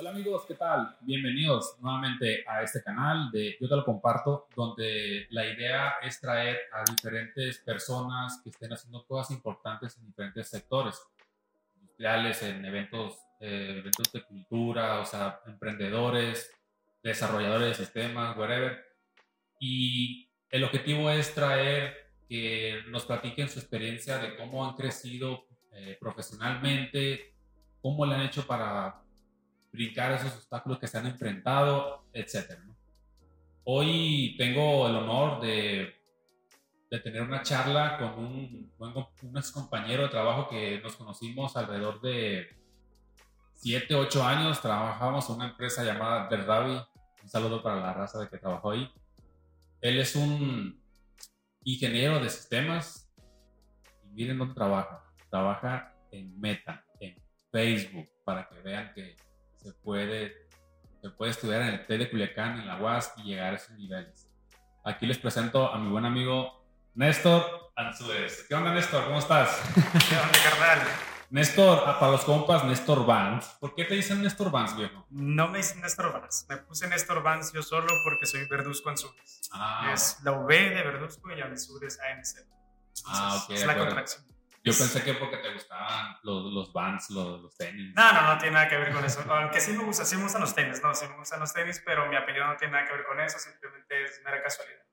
Hola amigos, ¿qué tal? Bienvenidos nuevamente a este canal de Yo te lo comparto, donde la idea es traer a diferentes personas que estén haciendo cosas importantes en diferentes sectores, industriales, en eventos, eh, eventos de cultura, o sea, emprendedores, desarrolladores de sistemas, whatever. Y el objetivo es traer que nos platiquen su experiencia de cómo han crecido eh, profesionalmente, cómo le han hecho para brincar esos obstáculos que se han enfrentado, etc. Hoy tengo el honor de, de, tener una charla con un, un ex compañero de trabajo que nos conocimos alrededor de 7, 8 años. Trabajamos en una empresa llamada Del Ravi. Un saludo para la raza de que trabajó ahí. Él es un ingeniero de sistemas. Y miren dónde trabaja. Trabaja en Meta, en Facebook, para que vean que se puede, se puede estudiar en el TED de Culiacán, en la UAS y llegar a esos niveles. Aquí les presento a mi buen amigo Néstor Anzuez. ¿Qué onda, Néstor? ¿Cómo estás? ¿Qué onda, carnal? Néstor, ah, para los compas, Néstor Vance. ¿Por qué te dicen Néstor Vance, viejo? No me dicen Néstor Vance. Me puse Néstor Vance yo solo porque soy Verduzco Anzures. Ah. Es la V de Verduzco y Anzures ANC. ah, ok. Es la contracción. Yo pensé que porque te gustaban los, los Vans, los, los, tenis. No, no, no tiene nada que ver con eso. Aunque sí me gusta, sí me gustan los tenis, no, sí me gustan los tenis, pero mi apellido no tiene nada que ver con eso, simplemente es mera casualidad.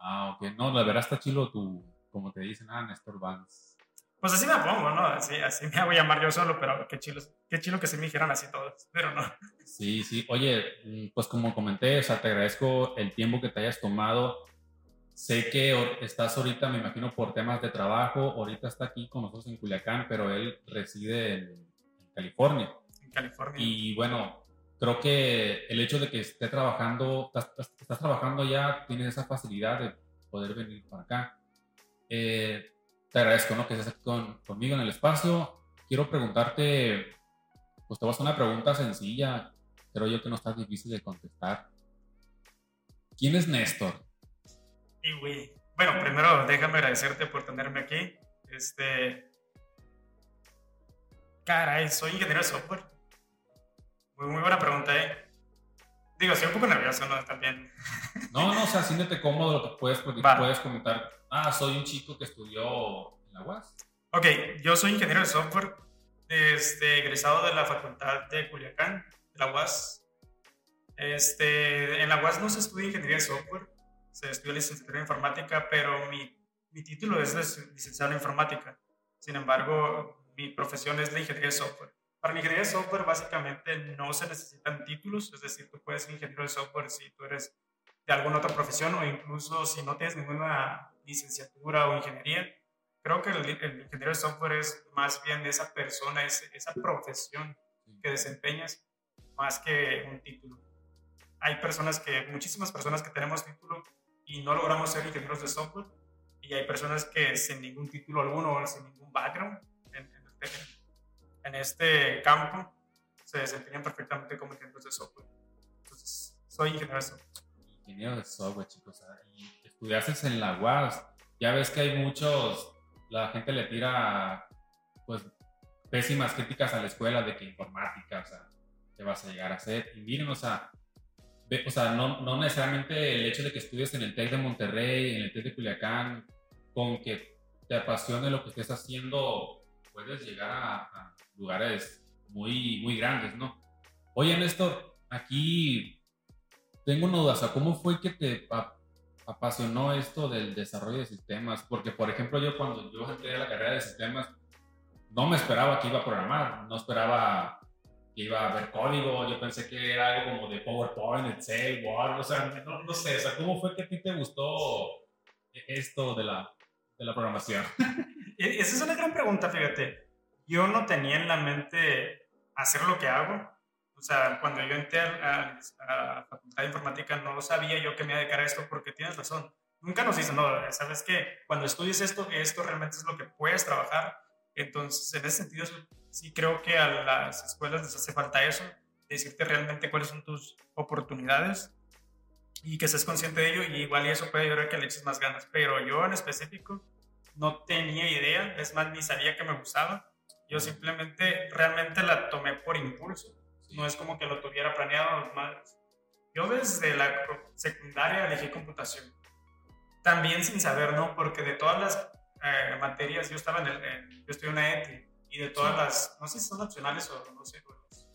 Ah, ok. No, la verdad está chilo tu, como te dicen, ah, Néstor Vans. Pues así me pongo, ¿no? Así, así me a llamar yo solo, pero qué chilo, qué chilo que se me dijeran así todos, pero no. Sí, sí. Oye, mm, pues como comenté, o sea, te agradezco el tiempo que te hayas tomado Sé que estás ahorita, me imagino, por temas de trabajo. Ahorita está aquí con nosotros en Culiacán, pero él reside en, California. En California. Y bueno, creo que el hecho de que esté trabajando, estás, trabajando ya, tienes esa facilidad de poder venir para acá. Eh, te agradezco ¿no? que estés aquí conmigo en el espacio. Quiero preguntarte, pues te voy a una pregunta sencilla, pero yo que no está difícil de contestar. ¿Quién es Néstor? Y bueno, primero déjame agradecerte por tenerme aquí. Este. Caray, soy ingeniero de software. Muy, muy buena pregunta, ¿eh? Digo, estoy un poco nervioso, ¿no? También. No, no, o sea, siéntete cómodo, lo que puedes, puedes comentar. Ah, soy un chico que estudió en la UAS. Ok, yo soy ingeniero de software, este, egresado de la Facultad de Culiacán, de la UAS. Este, en la UAS no se estudia ingeniería de software, se estudió licenciatura en informática, pero mi, mi título es licenciado en informática. Sin embargo, mi profesión es de ingeniería de software. Para la ingeniería de software básicamente no se necesitan títulos, es decir, tú puedes ser ingeniero de software si tú eres de alguna otra profesión o incluso si no tienes ninguna licenciatura o ingeniería. Creo que el, ingeniero de software es más bien esa persona, esa profesión que desempeñas más que un título. Hay personas que, muchísimas personas que tenemos título y no logramos ser ingenieros de software. Y hay personas que sin ningún título alguno o sin ningún background en, este, en este campo se desempeñan perfectamente como ingenieros de software. Entonces, soy ingeniero de software. Ingeniero de software, chicos. Y estudiaste en la UAS. Ya ves que hay muchos, la gente le tira pues pésimas críticas a la escuela de que informática, o sea, te vas a llegar a hacer. Y miren, o sea, o sea, no, no, necesariamente el hecho de que estudies en el TEC de Monterrey, en el TEC de Culiacán, con que te apasione lo que estés haciendo, puedes llegar a, lugares muy, muy grandes, ¿no? Oye, Néstor, aquí tengo una duda, o sea, ¿cómo fue que te apasionó esto del desarrollo de sistemas? Porque, por ejemplo, yo cuando yo entré a la carrera de sistemas, no me esperaba que iba a programar, no esperaba que iba a haber código, yo pensé que era algo como de PowerPoint, Excel, Word, o sea, no, sé, o sea, ¿cómo fue que a ti te gustó esto de la, de la programación? E, esa es una gran pregunta, fíjate. Yo no tenía en la mente hacer lo que hago. O sea, cuando yo entré a, la Facultad de Informática no sabía yo que me iba a dedicar a esto porque tienes razón. Nunca nos dicen, no, sabes que cuando estudies esto, esto realmente es lo que puedes trabajar. Entonces, en ese sentido, sí creo que a las escuelas les hace falta eso, decirte realmente cuáles son tus oportunidades y que seas consciente de ello y igual eso puede ayudar a que le eches más ganas. Pero yo en específico no tenía idea, es más, ni sabía que me gustaba. Yo simplemente realmente la tomé por impulso. No es como que lo tuviera planeado. Más. Yo desde la secundaria elegí computación. También sin saber, ¿no? Porque de todas las eh, materias, yo estaba en el, yo estoy en una ETI, y de todas las, no sé si son opcionales o no sé,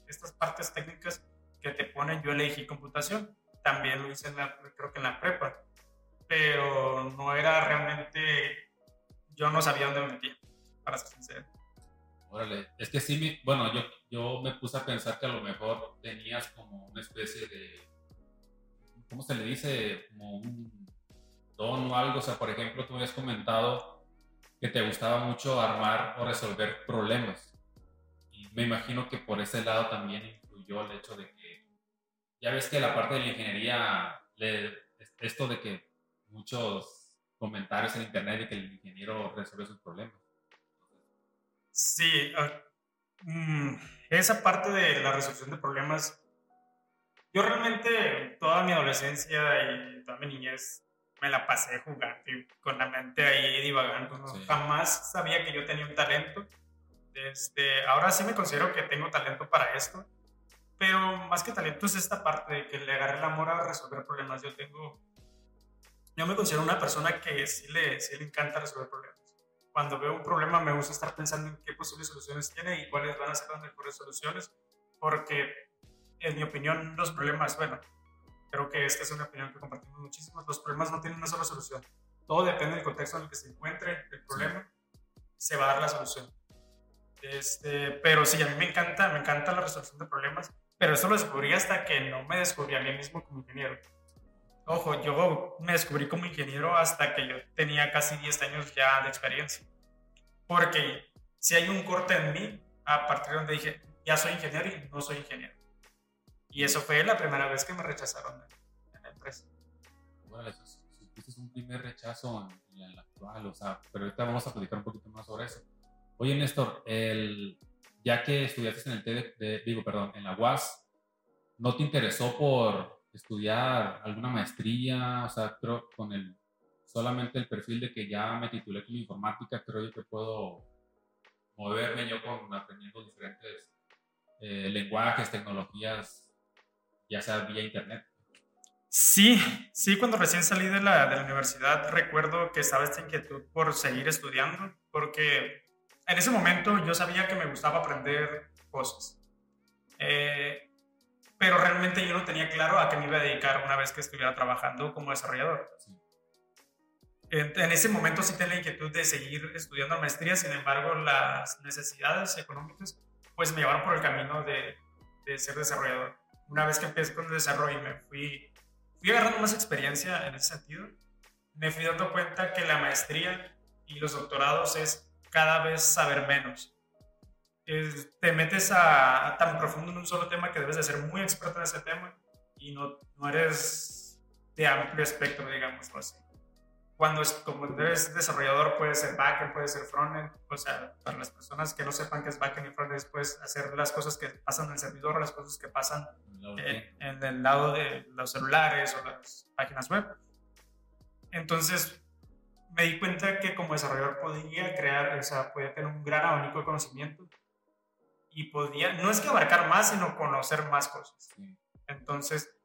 estas partes técnicas que te ponen, yo elegí computación. También lo hice, en la, creo que en la prepa, pero no era realmente, yo no sabía dónde me metía, para ser sincero. Órale, es que sí, bueno, yo, yo me puse a pensar que a lo mejor tenías como una especie de, ¿cómo se le dice? Como un don o algo, o sea, por ejemplo, tú me habías comentado que te gustaba mucho armar o resolver problemas. Y me imagino que por ese lado también influyó el hecho de que, ya ves que la parte de la ingeniería, esto de que muchos comentarios en internet de que el ingeniero resuelve sus problemas. Sí, ah, mm, esa parte de la resolución de problemas, yo realmente toda mi adolescencia y toda mi niñez me la pasé jugando con la mente ahí divagando. Jamás sabía que yo tenía un talento. Este, ahora sí me considero que tengo talento para esto, pero más que talento es esta parte de que le agarré el amor a resolver problemas. Yo tengo, yo me considero una persona que sí le, sí le encanta resolver problemas cuando veo un problema me gusta estar pensando en qué posibles soluciones tiene y cuáles van a ser las mejores soluciones, porque en mi opinión los problemas, bueno, creo que esta es una opinión que compartimos muchísimos, los problemas no tienen una sola solución. Todo depende del contexto en el que se encuentre el problema, se va a dar la solución. Este, pero sí, a mí me encanta, me encanta la resolución de problemas, pero eso lo descubrí hasta que no me descubrí a mí mismo como ingeniero. Ojo, yo me descubrí como ingeniero hasta que yo tenía casi 10 años ya de experiencia. Porque si hay un corte en mí, a partir de donde dije, ya soy ingeniero y no soy ingeniero. Y eso fue la primera vez que me rechazaron en la empresa. Bueno, eso es un primer rechazo en, la actual, o sea, pero ahorita vamos a platicar un poquito más sobre eso. Oye, Néstor, el, ya que estudiaste en el TED, digo, perdón, en la UAS, ¿no te interesó por estudiar alguna maestría, o sea, creo con el solamente el perfil de que ya me titulé con informática, creo yo que puedo moverme yo con aprendiendo diferentes eh, lenguajes, tecnologías, ya sea vía internet. Sí, sí, cuando recién salí de la, de la universidad recuerdo que estaba esta inquietud por seguir estudiando, porque en ese momento yo sabía que me gustaba aprender cosas. Eh, pero realmente yo no tenía claro a qué me iba a dedicar una vez que estuviera trabajando como desarrollador. En, ese momento sí tenía la inquietud de seguir estudiando maestría, sin embargo las necesidades económicas pues me llevaron por el camino de, de ser desarrollador. Una vez que empecé con el desarrollo y me fui, fui agarrando más experiencia en ese sentido, me fui dando cuenta que la maestría y los doctorados es cada vez saber menos te metes a, tan profundo en un solo tema que debes de ser muy experto en ese tema y no, no eres de amplio espectro, digamos así. Cuando es, como eres desarrollador, puede ser backend, puede ser frontend, o sea, para las personas que no sepan qué es backend y frontend, puedes hacer las cosas que pasan en el servidor, las cosas que pasan en, en el lado de los celulares o las páginas web. Entonces, me di cuenta que como desarrollador podía crear, o sea, podía tener un gran abanico de conocimiento y podía, no es que abarcar más, sino conocer más cosas. Entonces,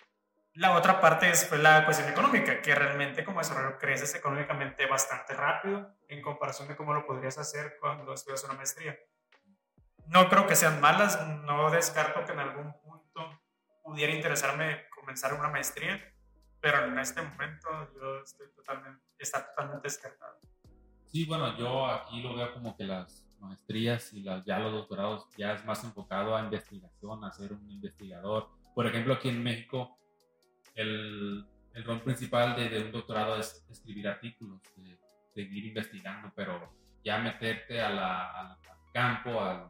la otra parte es, fue la cuestión económica, que realmente como desarrollador creces económicamente bastante rápido en comparación de cómo lo podrías hacer cuando estudias una maestría. No creo que sean malas, no descarto que en algún punto pudiera interesarme comenzar una maestría, pero en este momento yo estoy totalmente, está totalmente descartado. Sí, bueno, yo aquí lo veo como que las maestrías y las, ya los doctorados ya es más enfocado a investigación, a ser un investigador. Por ejemplo, aquí en México, el, el rol principal de, un doctorado es escribir artículos, de, seguir investigando, pero ya meterte al campo, a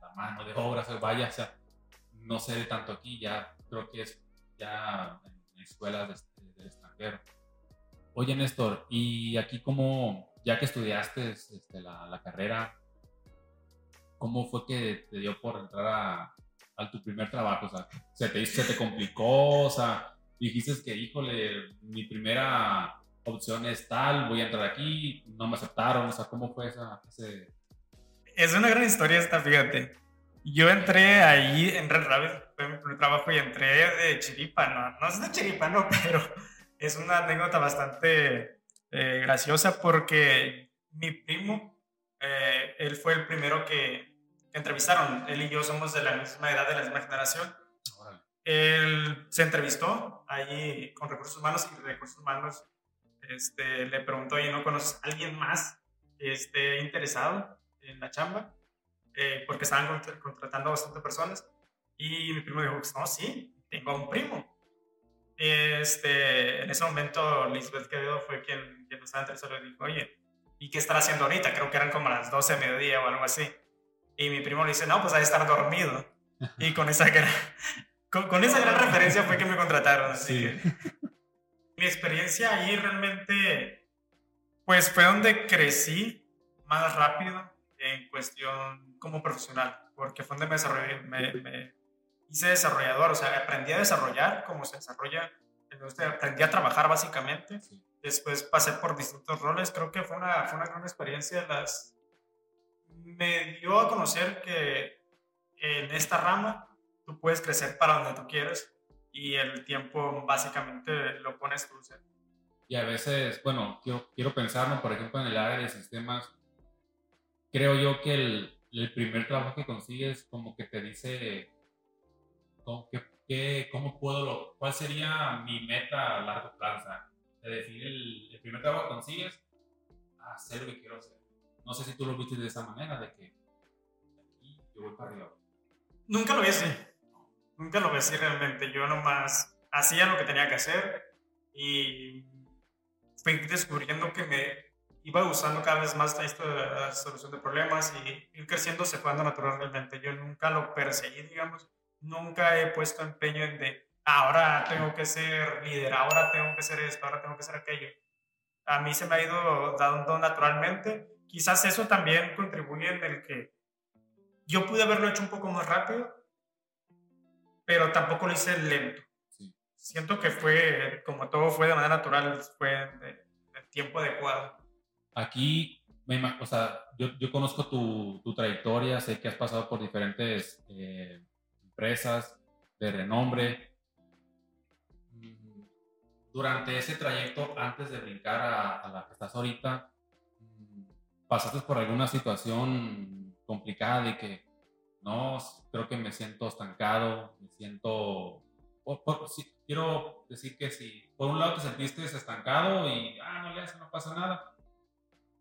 la mano de obra, o vaya, o sea, no se ve tanto aquí, ya creo que es ya en escuelas del extranjero. Oye, Néstor, ¿y aquí cómo, ya que estudiaste este, la, carrera, ¿cómo fue que te dio por entrar a, a tu primer trabajo? O sea, ¿se te, ¿se te complicó? O sea, dijiste que, híjole, mi primera opción es tal, voy a entrar aquí, no me aceptaron, o sea, ¿cómo fue esa, ese... Es una gran historia esta, fíjate. Yo entré ahí en Red Rabbit, fue mi primer trabajo y entré de chiripa, no, es de chiripa, no, pero es una anécdota bastante eh, graciosa porque mi primo, eh, él fue el primero que, entrevistaron, él y yo somos de la misma edad, de la misma generación. Él se entrevistó ahí con recursos humanos y recursos humanos este, le preguntó, oye, ¿no conoces a alguien más que esté interesado en la chamba? Eh, porque estaban contratando a bastante personas. Y mi primo dijo, pues, no, sí, tengo un primo. Este, en ese momento, Lisbeth Quevedo fue quien, quien estaba interesado y dijo, oye, ¿y qué estará haciendo ahorita? Creo que eran como las 12 de mediodía o algo así. Y mi primo le dice, no, pues hay estar dormido. Y con esa gran, con, con esa gran referencia fue que me contrataron. Así sí. que mi experiencia ahí realmente, pues fue donde crecí más rápido en cuestión como profesional, porque fue donde me desarrollé, me, hice desarrollador, o sea, aprendí a desarrollar como se desarrolla, aprendí a trabajar básicamente, después pasé por distintos roles, creo que fue una, fue una gran experiencia, las, me dio a conocer que en esta rama tú puedes crecer para donde tú quieres y el tiempo básicamente lo pones tú. Y a veces, bueno, quiero, quiero pensarlo, por ejemplo, en el área de sistemas, creo yo que el, el primer trabajo que consigues como que te dice cómo, cómo puedo, cuál sería mi meta a largo plazo. De decir, el, el, primer trabajo que consigues, hacer lo que quiero hacer. No sé si tú lo viste de esa manera, de que aquí yo voy para arriba. Nunca lo vi así. Nunca lo vi así realmente. Yo nomás hacía lo que tenía que hacer y fui descubriendo que me iba gustando cada vez más esto de la solución de problemas y ir creciendo se fue dando natural realmente. Yo nunca lo perseguí, digamos. Nunca he puesto empeño en de, ahora tengo que ser líder, ahora tengo que ser esto, ahora tengo que ser aquello. A mí se me ha ido dando naturalmente. Quizás eso también contribuye en el que yo pude haberlo hecho un poco más rápido, pero tampoco lo hice lento. Siento que fue, como todo fue de manera natural, fue de, tiempo adecuado. Aquí, o sea, yo, yo conozco tu, tu, trayectoria, sé que has pasado por diferentes eh, empresas de renombre. Mm, durante ese trayecto, antes de brincar a, a la que estás ahorita, ¿pasaste por alguna situación complicada de que no, creo que me siento estancado, me siento... quiero decir que si por un lado te sentiste estancado y, ah, no le hace, no pasa nada,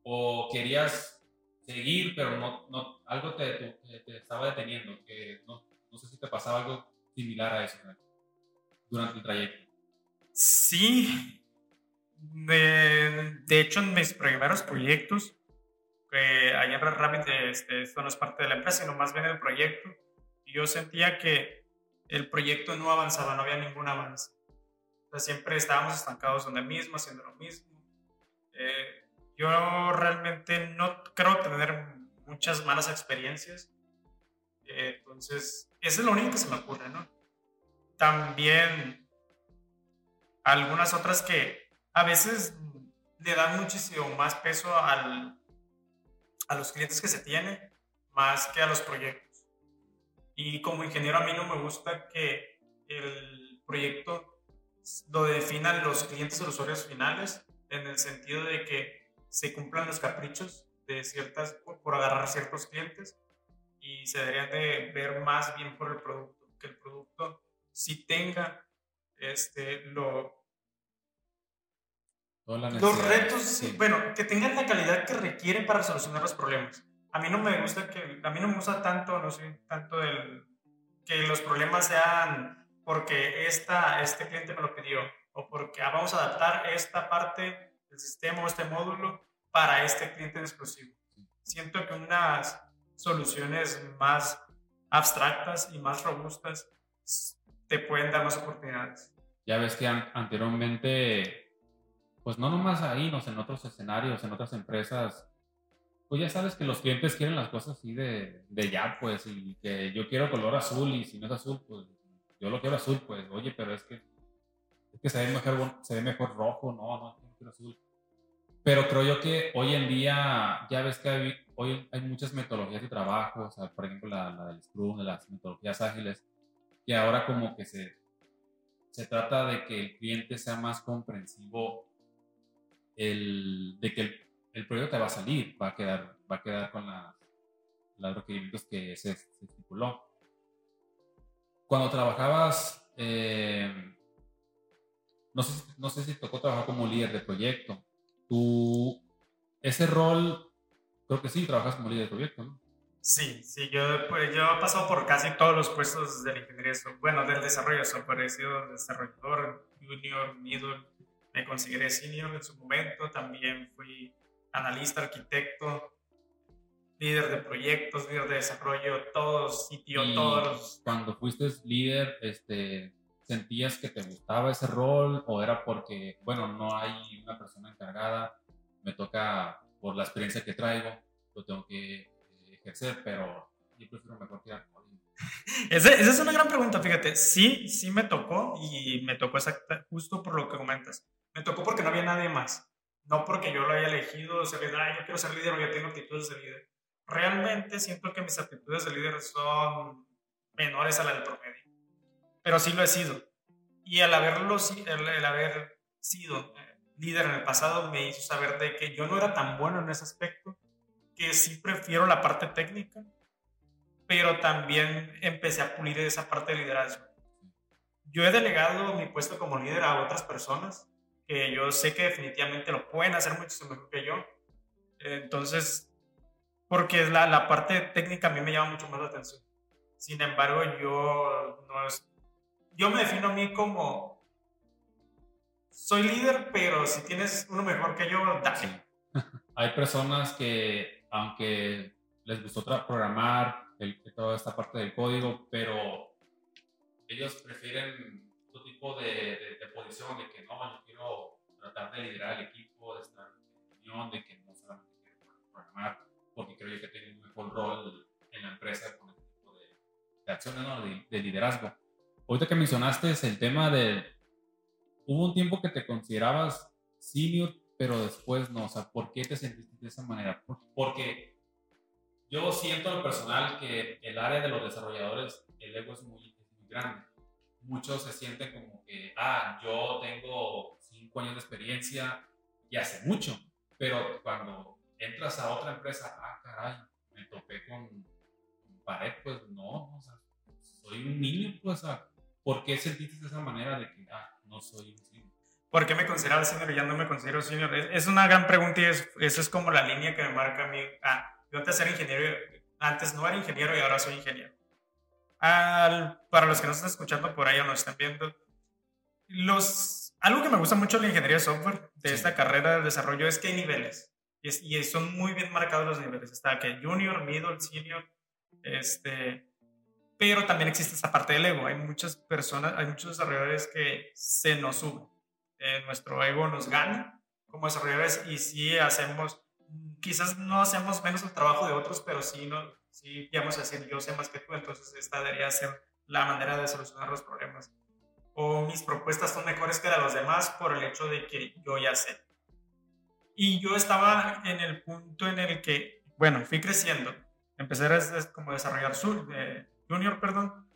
o querías seguir, pero no, no algo te, te, estaba deteniendo, que no, no, sé si te pasaba algo similar a eso durante el trayecto. Sí, de, de hecho en mis primeros proyectos, que allá en Rabbit este, esto no es parte de la empresa, sino más bien el proyecto, y yo sentía que el proyecto no avanzaba, no había ningún avance. O sea, siempre estábamos estancados donde mismo, haciendo lo mismo. Eh, yo realmente no creo tener muchas malas experiencias. entonces, eso es lo único que se me ocurre, ¿no? También algunas otras que a veces le dan muchísimo más peso al, a los clientes que se tiene más que a los proyectos. Y como ingeniero a mí no me gusta que el proyecto lo definan los clientes o los usuarios finales en el sentido de que se cumplan los caprichos de ciertas, por, agarrar ciertos clientes y se deberían de ver más bien por el producto, que el producto si tenga este, lo, los retos, bueno, que tengan la calidad que requieren para solucionar los problemas. A mí no me gusta que, a mí no me gusta tanto, no sé, tanto el, que los problemas sean porque esta, este cliente me lo pidió o porque ah, vamos a adaptar esta parte el sistema o este módulo para este cliente en exclusivo. Siento que unas soluciones más abstractas y más robustas te pueden dar más oportunidades. Ya ves que anteriormente, pues no nomás ahí, no, en otros escenarios, en otras empresas, pues ya sabes que los clientes quieren las cosas así de, de ya, pues, y que yo quiero color azul y si no es azul, pues yo lo quiero azul, pues, oye, pero es que, es que se, ve mejor, se ve mejor rojo, no, no, azul. Pero creo yo que hoy en día, ya ves que hoy hay muchas metodologías de trabajo, o sea, por ejemplo, la, la del Scrum, de las metodologías ágiles, que ahora como que se, se trata de que el cliente sea más comprensivo el, de que el, el proyecto te va a salir, va a quedar, va a quedar con las, los requerimientos que se, estipuló. Cuando trabajabas, eh, no, sé, no sé si tocó trabajar como líder de proyecto, tú, ese rol, creo que sí, trabajas como líder de proyecto, ¿no? Sí, sí, yo, pues, yo he pasado por casi todos los puestos de la ingeniería, bueno, del desarrollo de software, he sido desarrollador, junior, middle, me consideré senior en su momento, también fui analista, arquitecto, líder de proyectos, líder de desarrollo, todos, sitio, todos. Cuando fuiste líder, este, ¿sentías que te gustaba ese rol o era porque, bueno, no hay una persona encargada, me toca, por la experiencia que traigo, lo tengo que eh, ejercer, pero yo prefiero mejor quedar esa, esa es una gran pregunta, fíjate. Sí, sí me tocó y me tocó exacta, justo por lo que comentas. Me tocó porque no había nadie más. No porque yo lo haya elegido, ser líder, yo quiero ser líder o yo tengo actitudes de líder. Realmente siento que mis actitudes de líder son menores a la del promedio. Pero sí lo he sido. Y al haberlo, el, el haber sido eh, líder en el pasado me hizo saber de que yo no era tan bueno en ese aspecto, que sí prefiero la parte técnica, pero también empecé a pulir esa parte de liderazgo. Yo he delegado mi puesto como líder a otras personas que yo sé que definitivamente lo pueden hacer mucho mejor que yo. Entonces, porque la, la parte técnica a mí me llama mucho más la atención. Sin embargo, yo no es, yo me defino a mí como soy líder, pero si tienes uno mejor que yo, dale. Hay personas que, aunque les gustó programar el, toda esta parte del código, pero ellos prefieren tipo de, de, de posición de que no, yo quiero tratar de liderar el equipo, de estar en unión, de que no solamente quiero programar, porque creo yo que tengo un mejor rol en la empresa con este tipo de, de acciones, ¿no? de, liderazgo. Ahorita que mencionaste es el tema de, hubo un tiempo que te considerabas senior, pero después no, o sea, ¿por qué te sentiste de esa manera? Porque yo siento en lo personal que el área de los desarrolladores, el ego es muy, es muy grande muchos se sienten como que, ah, yo tengo cinco años de experiencia y hace mucho, pero cuando entras a otra empresa, ah, caray, me topé con, pared, pues no, o sea, soy un niño, pues, ¿por qué sentiste de esa manera de que, ah, no soy un senior? ¿Por qué me consideraba senior y ya no me considero senior? Es, una gran pregunta y es, eso es como la línea que me marca a mí. Ah, yo antes era ingeniero, antes no era ingeniero y ahora soy ingeniero para los que nos están escuchando por ahí o nos están viendo, los, algo que me gusta mucho de la ingeniería de software, de esta carrera de desarrollo, es que hay niveles. Y, y, son muy bien marcados los niveles. Está que junior, middle, senior, este, pero también existe esa parte del ego. Hay muchas personas, hay muchos desarrolladores que se nos suben. Eh, nuestro ego nos gana como desarrolladores y si hacemos, quizás no hacemos menos el trabajo de otros, pero sí no, si vamos a decir, yo sé más que tú, entonces esta debería ser la manera de solucionar los problemas. O mis propuestas son mejores que las de los demás por el hecho de que yo ya sé. Y yo estaba en el punto en el que, bueno, fui creciendo. Empecé a como desarrollar sur, eh, junior, perdón.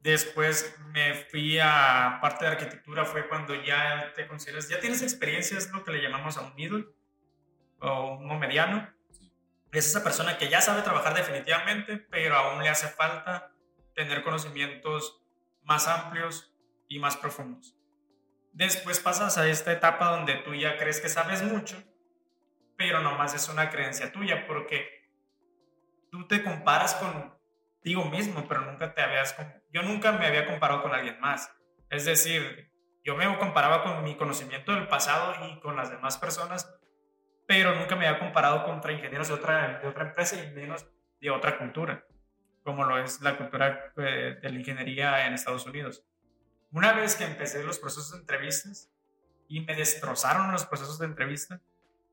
Después me fui a parte de arquitectura, fue cuando ya te consideras, ya tienes experiencia, es lo que le llamamos a un middle o uno mediano es esa persona que ya sabe trabajar definitivamente, pero aún le hace falta tener conocimientos más amplios y más profundos. Después pasas a esta etapa donde tú ya crees que sabes mucho, pero nomás es una creencia tuya, porque tú te comparas contigo mismo, pero nunca te habías... Yo nunca me había comparado con alguien más. Es decir, yo me comparaba con mi conocimiento del pasado y con las demás personas, pero nunca me había comparado contra ingenieros de otra, de empresa y menos de otra cultura, como lo es la cultura eh, de la ingeniería en Estados Unidos. Una vez que empecé los procesos de entrevistas y me destrozaron los procesos de entrevista,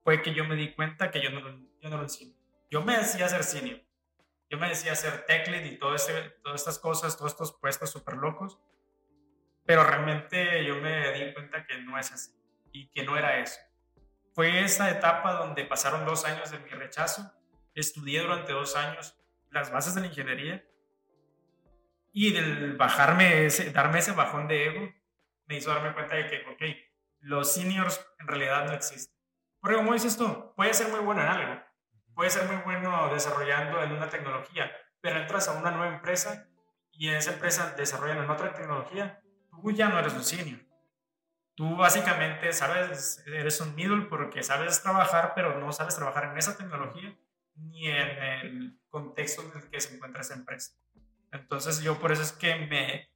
fue que yo me di cuenta que yo no, yo no lo enseño. Yo me decía ser senior, yo me decía ser tech lead y todo ese, todas estas cosas, todos estos puestos súper locos, pero realmente yo me di cuenta que no es así y que no era eso fue esa etapa donde pasaron dos años de mi rechazo, estudié durante dos años las bases de la ingeniería y del bajarme, ese, darme ese bajón de ego, me hizo darme cuenta de que, ok, los seniors en realidad no existen. Porque como dices tú, puede ser muy bueno en algo, puede ser muy bueno desarrollando en una tecnología, pero entras a una nueva empresa y en esa empresa desarrollan otra tecnología, tú ya no eres un senior. Tú básicamente sabes, eres un middle porque sabes trabajar, pero no sabes trabajar en esa tecnología ni en el contexto en el que se encuentra esa empresa. Entonces yo por eso es que me,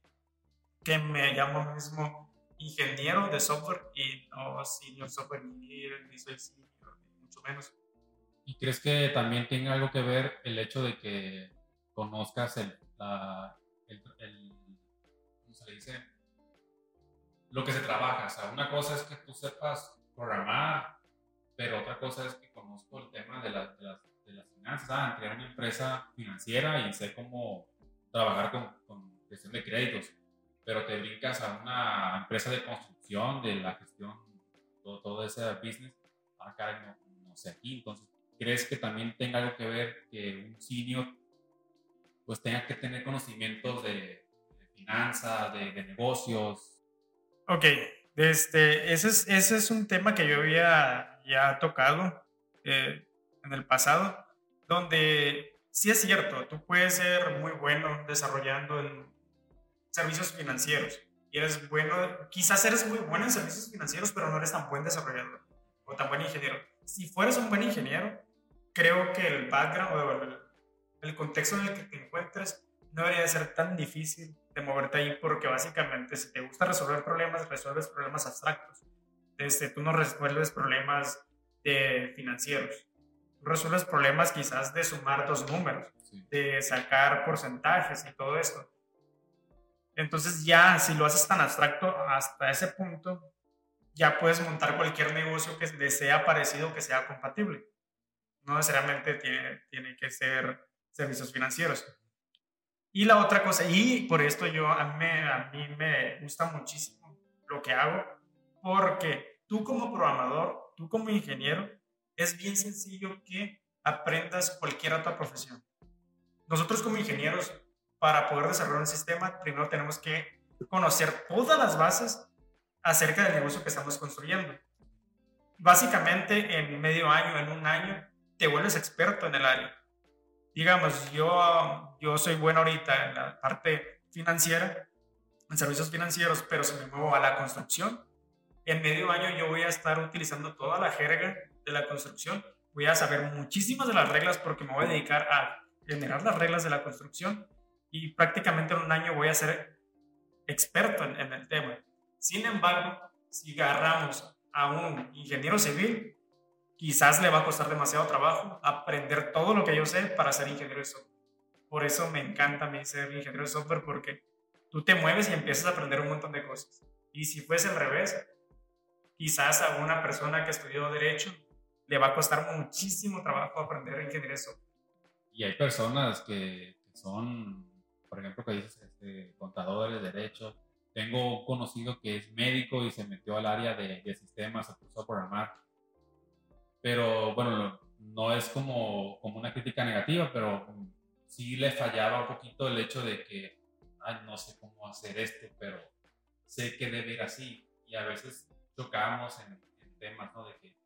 que me llamo mismo ingeniero de software y no senior software engineer, ni soy senior, ni mucho menos. ¿Y crees que también tenga algo que ver el hecho de que conozcas el, el, ¿cómo se le dice? Lo que se trabaja. O sea, una cosa es que tú sepas programar, pero otra cosa es que conozco el tema de, las, de las, de las finanzas. Ah, crear una empresa financiera y sé cómo trabajar con, con gestión de créditos pero te brincas a una empresa de construcción, de la gestión, todo, todo ese business, acá no, no sé aquí. Entonces, ¿crees que también tenga algo que ver que un senior pues tenga que tener conocimientos de, finanzas, de, negocios? Ok, este, ese, es, ese es un tema que yo había ya tocado eh, en el pasado, donde sí es cierto, tú puedes ser muy bueno desarrollando en servicios financieros y eres bueno, quizás eres muy bueno en servicios financieros, pero no eres tan buen desarrollador o tan buen ingeniero. Si fueres un buen ingeniero, creo que el background o el, el contexto en el que te encuentres no debería ser tan difícil de moverte ahí porque básicamente si te gusta resolver problemas, resuelves problemas abstractos. Desde, tú no resuelves problemas de financieros. Tú resuelves problemas quizás de sumar dos números, de sacar porcentajes y todo esto. Entonces ya si lo haces tan abstracto hasta ese punto, ya puedes montar cualquier negocio que sea parecido, que sea compatible. No necesariamente tiene, tiene que ser servicios financieros. Y la otra cosa, y por esto yo a mí, me gusta muchísimo lo que hago, porque tú como programador, tú como ingeniero, es bien sencillo que aprendas cualquier otra profesión. Nosotros como ingenieros para poder desarrollar un sistema, primero tenemos que conocer todas las bases acerca del negocio que estamos construyendo. Básicamente, en medio año, en un año, te vuelves experto en el área. Digamos, yo, yo soy bueno ahorita en la parte financiera, en servicios financieros, pero si me muevo a la construcción, en medio año yo voy a estar utilizando toda la jerga de la construcción, voy a saber muchísimas de las reglas porque me voy a dedicar a generar las reglas de la construcción y prácticamente en un año voy a ser experto en, el tema. Sin embargo, si agarramos a un ingeniero civil, quizás le va a costar demasiado trabajo aprender todo lo que yo sé para ser ingeniero de software. Por eso me encanta a mí ser ingeniero de software porque tú te mueves y empiezas a aprender un montón de cosas. Y si fuese al revés, quizás a una persona que estudió derecho le va a costar muchísimo trabajo aprender ingeniería de software. Y hay personas que son por ejemplo, que dices este, contadores, derechos. Tengo un conocido que es médico y se metió al área de, de sistemas, se puso a programar. Pero bueno, no es como, como una crítica negativa, pero sí le fallaba un poquito el hecho de que, ay, no sé cómo hacer esto, pero sé que debe ir así. Y a veces chocamos en, en temas, ¿no? De que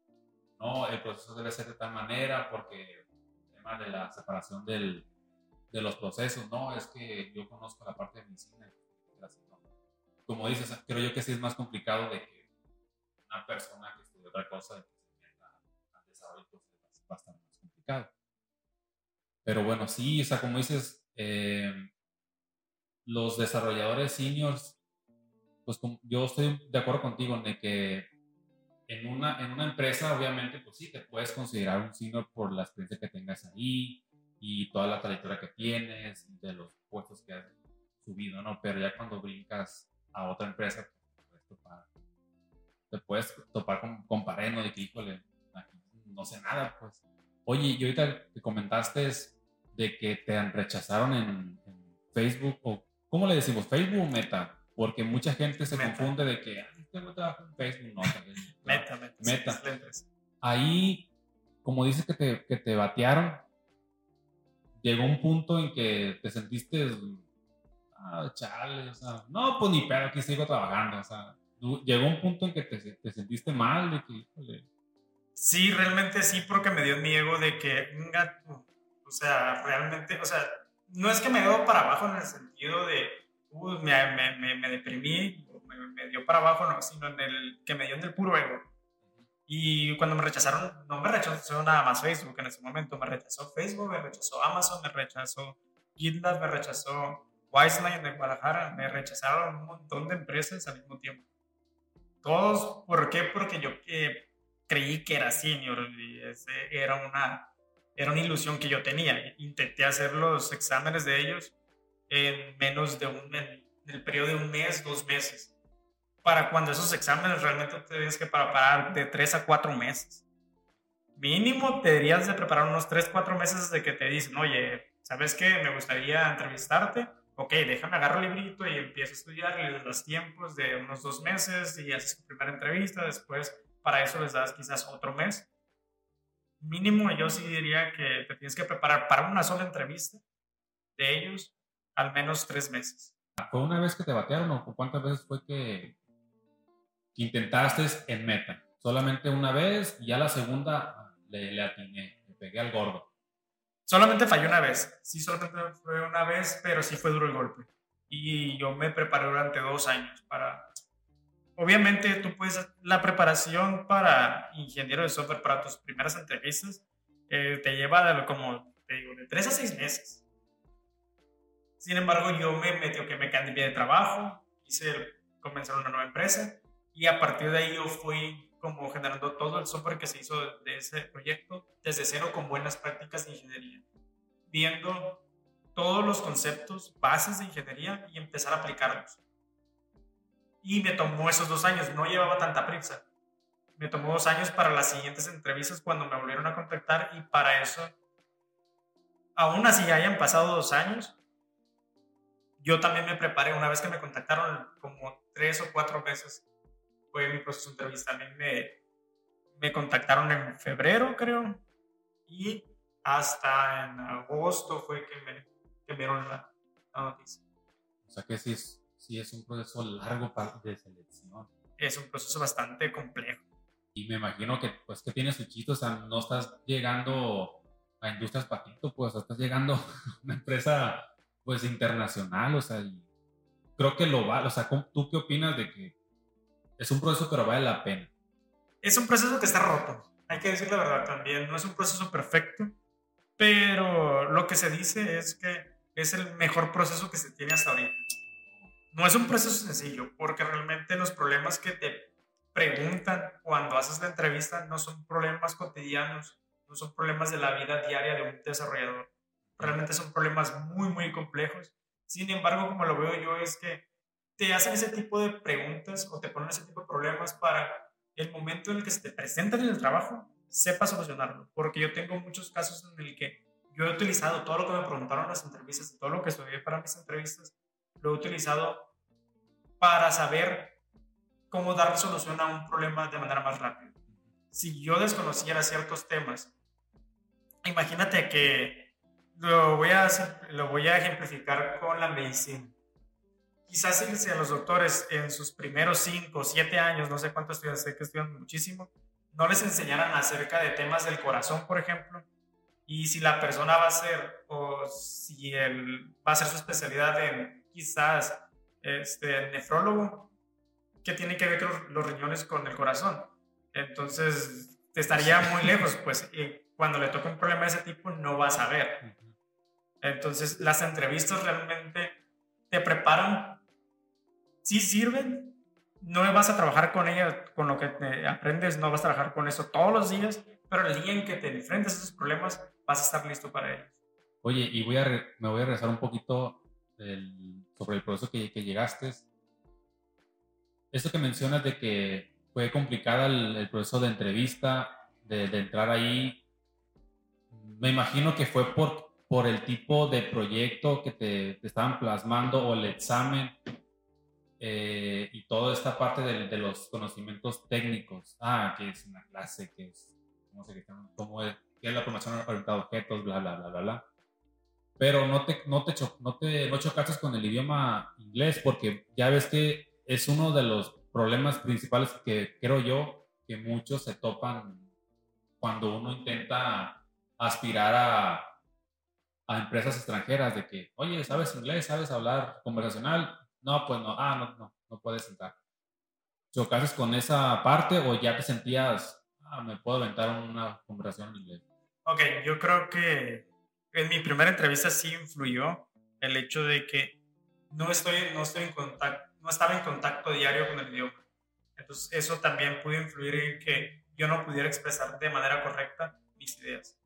no, el proceso debe ser de tal manera porque el tema de la separación del, de los procesos, no, es que yo conozco la parte de medicina. Como dices, creo yo que sí es más complicado de que una persona que estudia otra cosa pues es bastante más complicado. Pero bueno, sí, o sea, como dices, eh, los desarrolladores seniors, pues yo estoy de acuerdo contigo en que en una, en una empresa, obviamente, pues sí, te puedes considerar un senior por la experiencia que tengas ahí, y toda la trayectoria que tienes, de los puestos que has subido, ¿no? Pero ya cuando brincas a otra empresa, pues, te puedes topar con, con pared, ¿no? De que, híjole, no sé nada, pues. Oye, y ahorita te comentaste de que te rechazaron en, Facebook, o ¿cómo le decimos? ¿Facebook o Meta? Porque mucha gente se confunde de que, este no trabaja en Facebook, no. meta, meta. Meta. Ahí, como dices que te, que te batearon, llegó un punto en que te sentiste, ah, chale, o sea, no, pues ni pedo, aquí sigo trabajando, o sea, llegó un punto en que te, te sentiste mal, de que, híjole. Sí, realmente sí, porque me dio mi ego de que, o sea, realmente, o sea, no es que me dio para abajo en el sentido de, uh, me, me, me, deprimí, me, me, dio para abajo, no, sino en el que me dio en el puro ego. Y cuando me rechazaron, no me rechazó nada más Facebook en ese momento, me rechazó Facebook, me rechazó Amazon, me rechazó GitLab, me rechazó Wiseline de Guadalajara, me rechazaron un montón de empresas al mismo tiempo. Todos, ¿por qué? Porque yo eh, creí que era senior y ese era una, era una ilusión que yo tenía. Intenté hacer los exámenes de ellos en menos de un, en el periodo de un mes, dos meses para cuando esos exámenes realmente te tienes que preparar de 3 a 4 meses. Mínimo te deberías de preparar unos 3, 4 meses de que te dicen, oye, ¿sabes qué? Me gustaría entrevistarte. Ok, déjame agarrar el librito y empiezo a estudiar das tiempos de unos dos meses y haces tu primera entrevista. Después, para eso les das quizás otro mes. Mínimo, yo sí diría que te tienes que preparar para una sola entrevista de ellos al menos tres meses. ¿Fue una vez que te batearon o cuántas veces fue que intentaste en meta. Solamente una vez y ya la segunda le, le atiné, le pegué al gordo. Solamente falló una vez. Sí, solamente fue una vez, pero sí fue duro el golpe. Y yo me preparé durante dos años para... Obviamente tú puedes... La preparación para ingeniero de software para tus primeras entrevistas eh, te lleva de, como, te digo, de tres a seis meses. Sin embargo, yo me metí, que me cambié de trabajo, hice comenzar una nueva empresa y a partir de ahí yo fui como generando todo el software que se hizo de ese proyecto desde cero con buenas prácticas de ingeniería, viendo todos los conceptos, bases de ingeniería y empezar a aplicarlos. Y me tomó esos dos años, no llevaba tanta prisa. Me tomó dos años para las siguientes entrevistas cuando me volvieron a contactar y para eso, aún así hayan pasado dos años, yo también me preparé una vez que me contactaron como tres o cuatro veces fue mi proceso de entrevista. A mí me, me contactaron en febrero, creo, y hasta en agosto fue que me, que dieron la, noticia. O sea que sí es, sí es un proceso largo de selección. Es un proceso bastante complejo. Y me imagino que, pues, que tienes su o sea, no estás llegando a Industrias Patito, pues, estás llegando a una empresa, pues, internacional, o sea, y creo que lo vale, o sea, ¿tú qué opinas de que es un proceso, pero vale la pena. Es un proceso que está roto. Hay que decir la verdad también. No es un proceso perfecto, pero lo que se dice es que es el mejor proceso que se tiene hasta ahorita. No es un proceso sencillo, porque realmente los problemas que te preguntan cuando haces la entrevista no son problemas cotidianos, no son problemas de la vida diaria de un desarrollador. Realmente son problemas muy, muy complejos. Sin embargo, como lo veo yo, es que te hacen ese tipo de preguntas o te ponen ese tipo de problemas para el momento en el que se te presentan en el trabajo, sepa solucionarlo. Porque yo tengo muchos casos en el que yo he utilizado todo lo que me preguntaron las entrevistas, todo lo que estudié para mis entrevistas, lo he utilizado para saber cómo dar solución a un problema de manera más rápida. Si yo desconociera ciertos temas, imagínate que lo voy a, lo voy a ejemplificar con la medicina quizás si a los doctores en sus primeros 5 o 7 años, no sé cuántos estudian, sé que estudian muchísimo, no les enseñaran acerca de temas del corazón, por ejemplo, y si la persona va a ser, o si él va a ser su especialidad en quizás este, nefrólogo, ¿qué tiene que ver los, riñones con el corazón? Entonces, te estaría muy lejos, pues cuando le toca un problema de ese tipo no vas a ver. Entonces, las entrevistas realmente te preparan sí sirven, no vas a trabajar con ella, con lo que aprendes, no vas a trabajar con eso todos los días, pero el día en que te enfrentes a esos problemas, vas a estar listo para ellos. Oye, y voy a me voy a regresar un poquito sobre el proceso que, que, llegaste. Esto que mencionas de que fue complicada el, proceso de entrevista, de, de, entrar ahí, me imagino que fue por, por el tipo de proyecto que te, te estaban plasmando o el examen eh, y toda esta parte de, de, los conocimientos técnicos. Ah, que es una clase, que es, no sé, cómo es, qué es la formación orientada a objetos, bla, bla, bla, bla, bla. Pero no te, no te, no te no chocaste con el idioma inglés porque ya ves que es uno de los problemas principales que creo yo que muchos se topan cuando uno intenta aspirar a, a empresas extranjeras de que, oye, ¿sabes inglés? ¿Sabes hablar conversacional? No, pues no, ah, no, no, no puedes sentar. ¿Chocaste con esa parte o ya te sentías, ah, me puedo aventar una conversación en inglés? Ok, yo creo que en mi primera entrevista sí influyó el hecho de que no estoy, no estoy en contacto, no estaba en contacto diario con el idioma. Entonces eso también pudo influir en que yo no pudiera expresar de manera correcta mis ideas.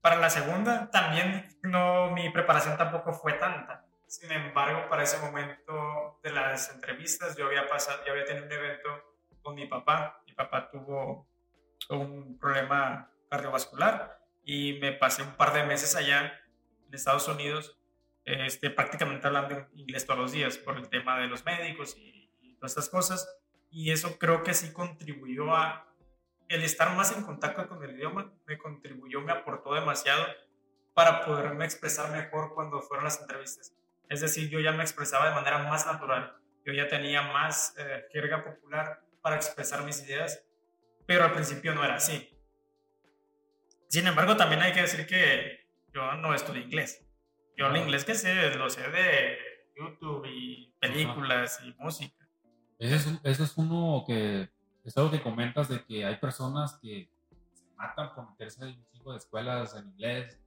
Para la segunda, también no, mi preparación tampoco fue tanta. Sin embargo, para ese momento de las entrevistas, yo había pasado, yo había tenido un evento con mi papá. Mi papá tuvo un problema cardiovascular y me pasé un par de meses allá en Estados Unidos, este, prácticamente hablando inglés todos los días por el tema de los médicos y, todas estas cosas. Y eso creo que sí contribuyó a el estar más en contacto con el idioma, me contribuyó, me aportó demasiado para poderme expresar mejor cuando fueron las entrevistas. Es decir, yo ya me expresaba de manera más natural, yo ya tenía más eh, jerga popular para expresar mis ideas, pero al principio no era así. Sin embargo, también hay que decir que yo no estudié inglés. Yo el inglés que sé, lo sé de YouTube y películas y música. Ese es, es uno que es algo que comentas de que hay personas que se matan por meterse en un tipo de escuelas en inglés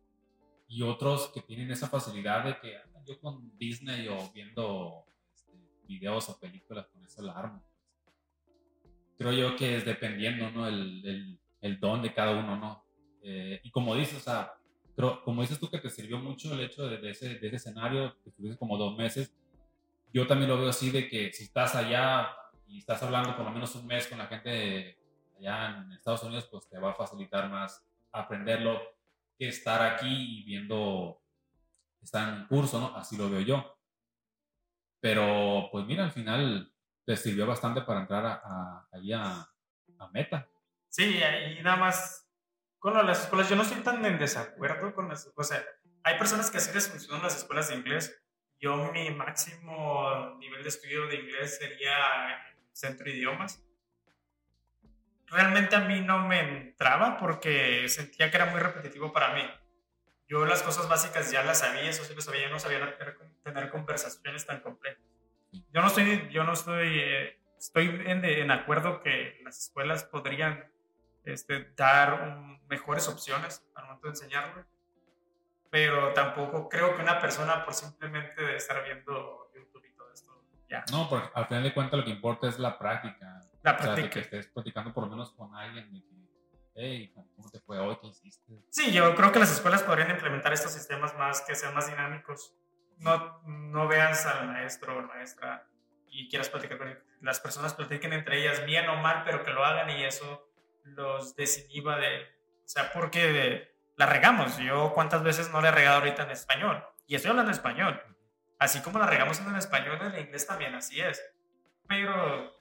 y otros que tienen esa facilidad de que yo con Disney o viendo este, videos o películas con eso alarma. Creo yo que es dependiendo, ¿no? El, el, el don de cada uno, ¿no? Eh, y como dices, o sea, como dices tú que te sirvió mucho el hecho de, ese, de ese escenario, que estuviste como dos meses, yo también lo veo así de que si estás allá y estás hablando por lo menos un mes con la gente allá en Estados Unidos, pues te va a facilitar más aprenderlo que estar aquí y viendo, estar en curso, ¿no? Así lo veo yo. Pero pues mira, al final te sirvió bastante para entrar a, a, a, a Meta. Sí, y nada más con las escuelas, yo no estoy tan en desacuerdo con las, o sea, hay personas que así les funcionan las escuelas de inglés. Yo mi máximo nivel de estudio de inglés sería centro de idiomas. Realmente a mí no me entraba porque sentía que era muy repetitivo para mí. Yo las cosas básicas ya las sabía, eso sí lo sabía, no sabía tener, conversaciones tan complejas. Yo no estoy, yo no estoy, eh, estoy en, en acuerdo que las escuelas podrían este, dar mejores opciones al momento de enseñarlo. Pero tampoco creo que una persona por simplemente de estar viendo YouTube y todo esto, ya. No, porque al final de cuentas lo que importa es la práctica. La práctica. que estés platicando por lo menos con alguien de que, hey, ¿cómo te fue hoy? ¿Qué hiciste? Sí, yo creo que las escuelas podrían implementar estos sistemas más que sean más dinámicos. No, no veas al maestro o maestra y quieras platicar con él. Las personas platiquen entre ellas bien o mal, pero que lo hagan y eso los desinhiba de, o sea, porque la regamos. Yo cuántas veces no le he regado ahorita en español. Y estoy hablando español. Así como la regamos en español, en inglés también así es. Pero,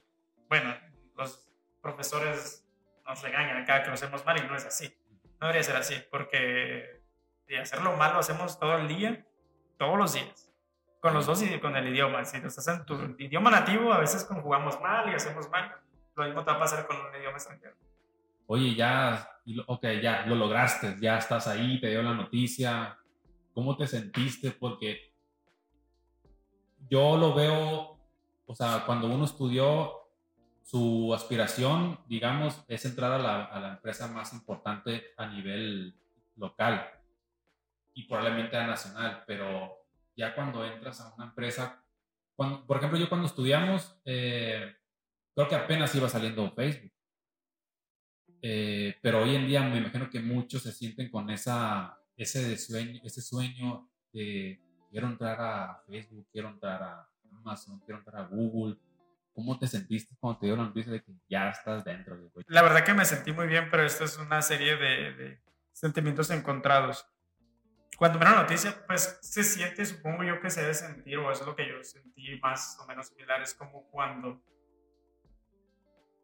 bueno, los profesores nos regañan cada que lo hacemos mal y no es así. No debería ser así, porque de hacerlo mal lo hacemos todo el día, todos los días. Con los dos y con el idioma. Si lo estás en tu idioma nativo, a veces conjugamos mal y hacemos mal. Lo mismo te va a pasar con un idioma extranjero oye, ya, ok, ya lo lograste, ya estás ahí, te dio la noticia, ¿cómo te sentiste? Porque yo lo veo, o sea, cuando uno estudió, su aspiración, digamos, es entrar a la, a la empresa más importante a nivel local y probablemente a nacional, pero ya cuando entras a una empresa, cuando, por ejemplo, yo cuando estudiamos, eh, creo que apenas iba saliendo Facebook. Eh, pero hoy en día me imagino que muchos se sienten con esa, ese, sueño, ese sueño de quiero entrar a Facebook, quiero entrar a Amazon, quiero entrar a Google. ¿Cómo te sentiste cuando te dio la noticia de que ya estás dentro? La verdad que me sentí muy bien, pero esto es una serie de, de sentimientos encontrados. Cuando me la noticia, pues se siente, supongo yo que se debe sentir, o es lo que yo sentí más o menos similar, es como cuando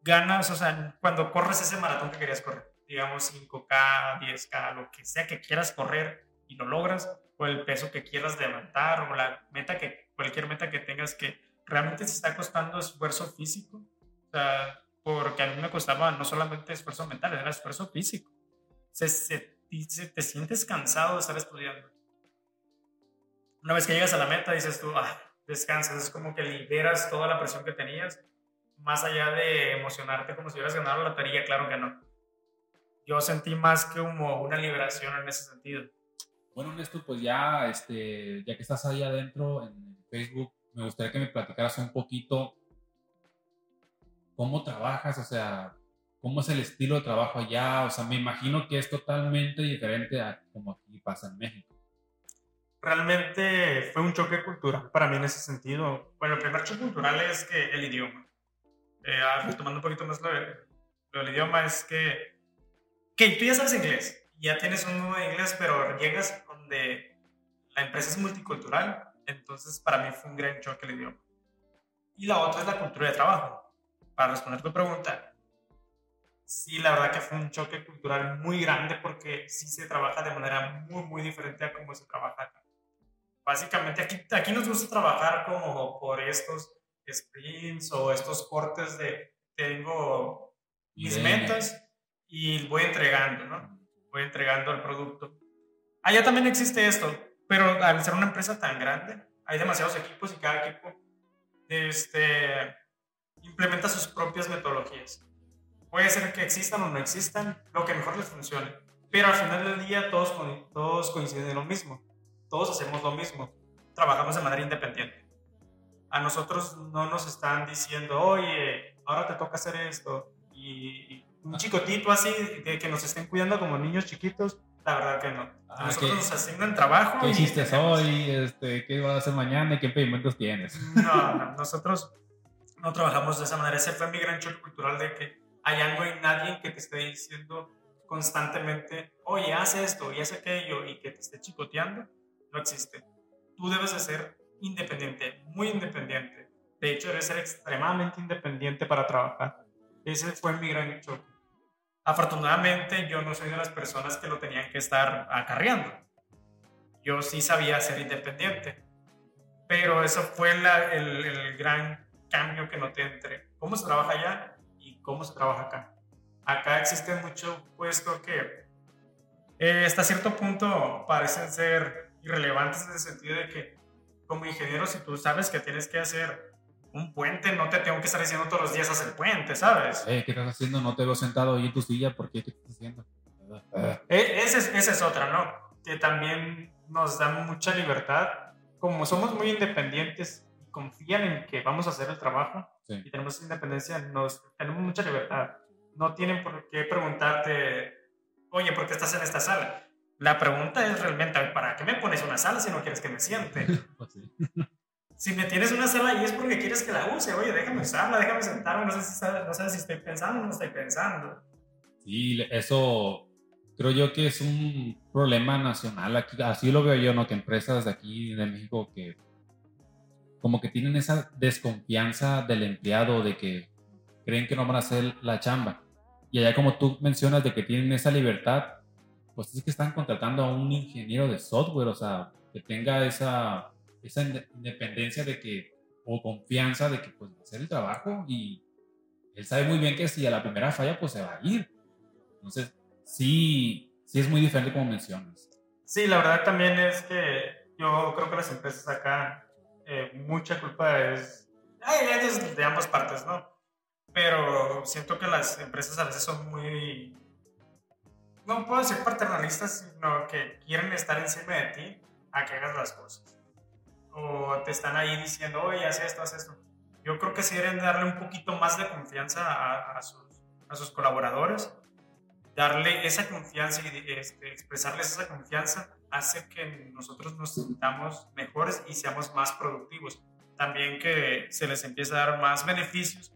ganas, o sea, cuando corres ese maratón que querías correr, digamos 5K, 10K, lo que sea que quieras correr y lo logras, o el peso que quieras levantar o la meta que, cualquier meta que tengas que realmente se está costando esfuerzo físico. O sea, porque a mí me costaba no solamente esfuerzo mental, era esfuerzo físico. Se, se, te sientes cansado de estar estudiando. Una vez que llegas a la meta, dices tú, ah, descansas, es como que liberas toda la presión que tenías, más allá de emocionarte como si hubieras ganado la lotería, claro que no. Yo sentí más que como una liberación en ese sentido. Bueno, Néstor, pues ya, este, ya que estás ahí adentro en Facebook, me gustaría que me platicaras un poquito cómo trabajas, o sea, cómo es el estilo de trabajo allá, o sea, me imagino que es totalmente diferente a como aquí pasa en México. Realmente fue un choque cultural para mí en ese sentido. Bueno, el primer choque cultural es que el idioma. Eh, ah, retomando un poquito más lo, del idioma, es que, que tú ya sabes inglés, ya tienes un nuevo inglés, pero llegas donde la empresa es multicultural, entonces para mí fue un gran choque el idioma. Y la otra es la cultura de trabajo para responder tu pregunta, sí, la verdad que fue un choque cultural muy grande porque sí se trabaja de manera muy, muy diferente a cómo se trabaja acá. Básicamente aquí, aquí nos gusta trabajar como por estos sprints o estos cortes de tengo mis metas y voy entregando, ¿no? Voy entregando el producto. Allá también existe esto, pero al ser una empresa tan grande, hay demasiados equipos y cada equipo este, implementa sus propias metodologías. Puede ser que existan o no existan, lo que mejor les funcione. Pero al final del día todos, todos coinciden en lo mismo. Todos hacemos lo mismo. Trabajamos de manera independiente. A nosotros no nos están diciendo, oye, ahora te toca hacer esto. Y un chicotito así, de que nos estén cuidando como niños chiquitos, la verdad que no. A ah, nosotros nos asignan trabajo. ¿Qué hiciste hoy? Este, ¿Qué vas a hacer mañana? ¿Y qué pedimentos tienes? No, nosotros no trabajamos de esa manera. Ese fue mi gran choque cultural de que allá no hay nadie que te esté diciendo constantemente, oye, haz esto y haz aquello y que te esté chicoteando. No existe. Tú debes de ser independiente, muy independiente. De hecho, debes ser extremadamente independiente para trabajar. Ese fue mi gran choque. Afortunadamente, yo no soy de las personas que lo tenían que estar acarreando. Yo sí sabía ser independiente. Pero eso fue el, el gran cambio que noté entre cómo se trabaja allá y cómo se trabaja acá. Acá existe mucho puesto que eh, hasta cierto punto parecen ser irrelevantes en el sentido de que como ingeniero si tú sabes que tienes que hacer un puente, no te tengo que estar diciendo todos los días hacer el puente, ¿sabes? Eh, ¿Qué estás haciendo? No te veo sentado ahí en tu silla, ¿por qué? ¿Qué estás haciendo? Eh, esa es, esa es otra, ¿no? Que también nos da mucha libertad. Como somos muy independientes, confían en que vamos a hacer el trabajo y tenemos independencia, nos, tenemos mucha libertad. No tienen por qué preguntarte, oye, ¿por qué estás en esta sala? La pregunta es realmente, ¿para qué me pones una sala si no quieres que me siente? Pues si me tienes una sala y es porque quieres que la use, oye, déjame usarla, déjame sentarme, no sé si, no sé si estoy pensando o no estoy pensando. Sí, eso creo yo que es un problema nacional. Aquí, así lo veo yo, ¿no? Que empresas de aquí de México que como que tienen esa desconfianza del empleado de que creen que no van a hacer la chamba. Y allá como tú mencionas de que tienen esa libertad, pues es que están contratando a un ingeniero de software, o sea, que tenga esa, esa independencia de que, o confianza de que pues va a hacer el trabajo y él sabe muy bien que si a la primera falla pues se va a ir. Entonces, sí, sí es muy diferente como mencionas. Sí, la verdad también es que yo creo que las empresas acá eh, mucha culpa es, hay de ambas partes, ¿no? Pero siento que las empresas a veces son muy, no puedo decir paternalistas, sino que quieren estar encima de ti a que hagas las cosas. O te están ahí diciendo, oye, haz esto, haz esto. Yo creo que sí deben darle un poquito más de confianza a, a, sus, a sus, colaboradores, darle esa confianza y este, expresarles esa confianza hace que nosotros nos sintamos mejores y seamos más productivos. También que se les empiece a dar más beneficios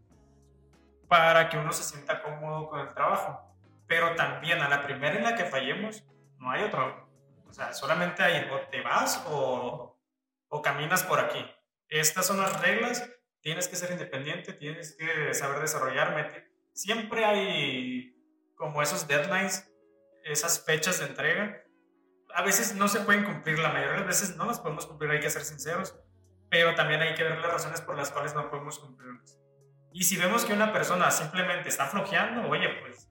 para que uno se sienta cómodo con el trabajo. Pero también a la primera en la que fallemos, no hay otro. O sea, solamente hay o te vas o, o caminas por aquí. Estas son las reglas. Tienes que ser independiente, tienes que saber desarrollarme. Siempre hay como esos deadlines, esas fechas de entrega a veces no se pueden cumplir, la mayoría de las veces no las podemos cumplir, hay que ser sinceros, pero también hay que ver las razones por las cuales no podemos cumplirlas. Y si vemos que una persona simplemente está flojeando, oye, pues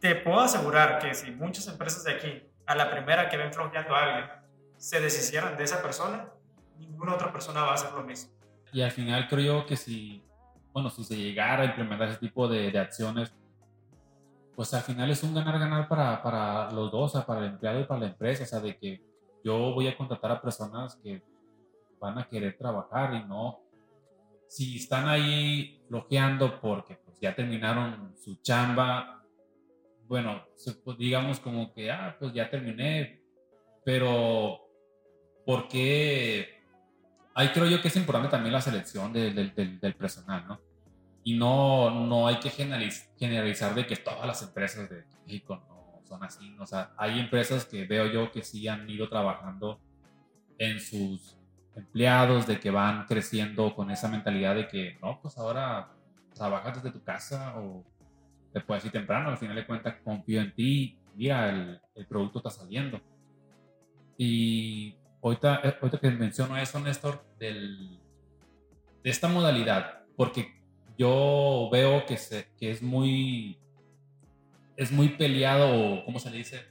te puedo asegurar que si muchas empresas de aquí, a la primera que ven flojeando a alguien, se deshicieran de esa persona, ninguna otra persona va a hacer lo mismo. Y al final creo que si, bueno, si se llegara a implementar ese tipo de, de acciones, pues al final es un ganar-ganar para, para los dos, o sea, para el empleado y para la empresa, o sea, de que yo voy a contratar a personas que van a querer trabajar y no, si están ahí bloqueando porque pues, ya terminaron su chamba, bueno, digamos como que, ah, pues ya terminé, pero ¿por qué? Ahí creo yo que es importante también la selección del, del personal, ¿no? y no, no hay que generalizar de que todas las empresas de México no son así. O sea, hay empresas que veo yo que sí han ido trabajando en sus empleados, de que van creciendo con esa mentalidad de que, no, pues ahora trabajas desde tu casa o puedes ir temprano, al final de cuentas confío en ti, mira, el, el producto está saliendo. Y ahorita, eh, ahorita que menciono eso, Néstor, del, de esta modalidad, porque yo veo que, se, que es muy es muy peleado, ¿cómo se le dice?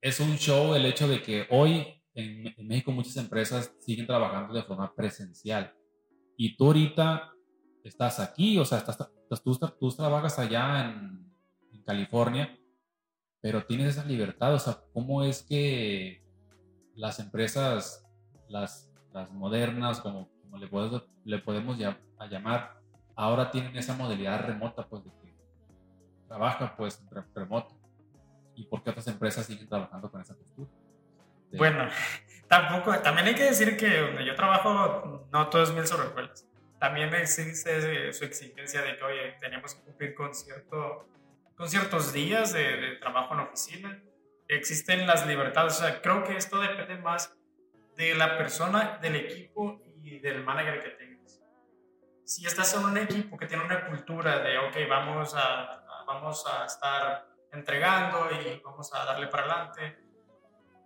Es un show el hecho de que hoy en, México muchas empresas siguen trabajando de forma presencial. Y tú ahorita estás aquí, o sea, estás, tú, tú trabajas allá en, en, California, pero tienes esa libertad, o sea, ¿cómo es que las empresas, las, las modernas, como, como le, podemos, le podemos llamar, ahora tienen esa modalidad remota, pues de que trabaja pues remoto. ¿Y por qué otras empresas siguen trabajando con esa postura? Bueno, tampoco, también hay que decir que donde yo trabajo no todo es mil sobre También existe su exigencia de que, oye, tenemos que cumplir con, cierto, con ciertos días de, de trabajo en oficina. Existen las libertades. O sea, creo que esto depende más de la persona, del equipo y del manager que tenga si estás en un equipo que tiene una cultura de, ok, vamos a, vamos a estar entregando y vamos a darle para adelante,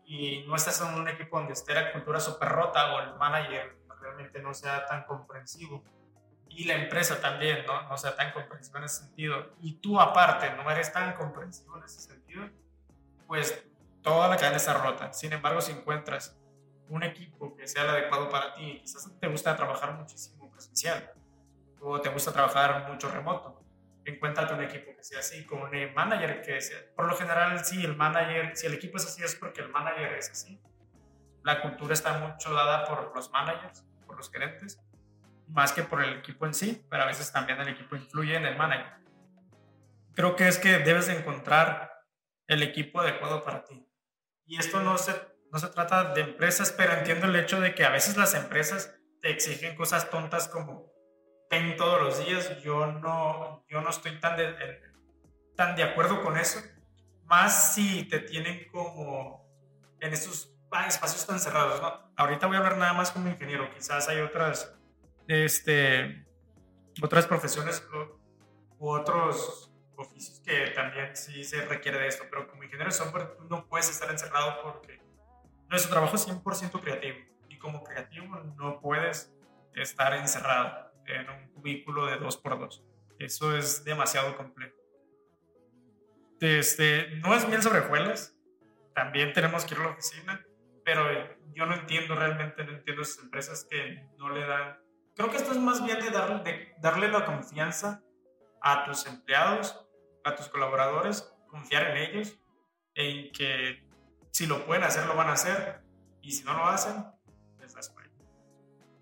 y no estás en un equipo donde esté la cultura súper rota o el manager realmente no sea tan comprensivo, y la empresa también ¿no? no sea tan comprensiva en ese sentido, y tú aparte no eres tan comprensivo en ese sentido, pues toda la cadena está rota. Sin embargo, si encuentras un equipo que sea el adecuado para ti, quizás te gusta trabajar muchísimo presencial, o te gusta trabajar mucho remoto. Encuéntrate un equipo que sea así, con un manager que sea. Por lo general, sí, el manager, si el equipo es así, es porque el manager es así. La cultura está mucho dada por los managers, por los gerentes, más que por el equipo en sí, pero a veces también el equipo influye en el manager. Creo que es que debes de encontrar el equipo adecuado para ti. Y esto no se, no se trata de empresas, pero entiendo el hecho de que a veces las empresas te exigen cosas tontas como ven todos los días, yo no, yo no estoy tan de, tan de acuerdo con eso, más si te tienen como en estos espacios tan cerrados, ¿no? Ahorita voy a hablar nada más como ingeniero, quizás hay otras, este, otras profesiones u otros oficios que también sí se requiere de esto, pero como ingeniero de software no puedes estar encerrado porque nuestro trabajo es 100% creativo y como creativo no puedes estar encerrado en un cubículo de 2x2. Eso es demasiado complejo. Este, no es bien sobre juelas, también tenemos que ir a la oficina, pero yo no entiendo realmente, no entiendo esas empresas que no le dan. Creo que esto es más bien de darle, de darle la confianza a tus empleados, a tus colaboradores, confiar en ellos, en que si lo pueden hacer, lo van a hacer, y si no lo hacen, les das cuenta.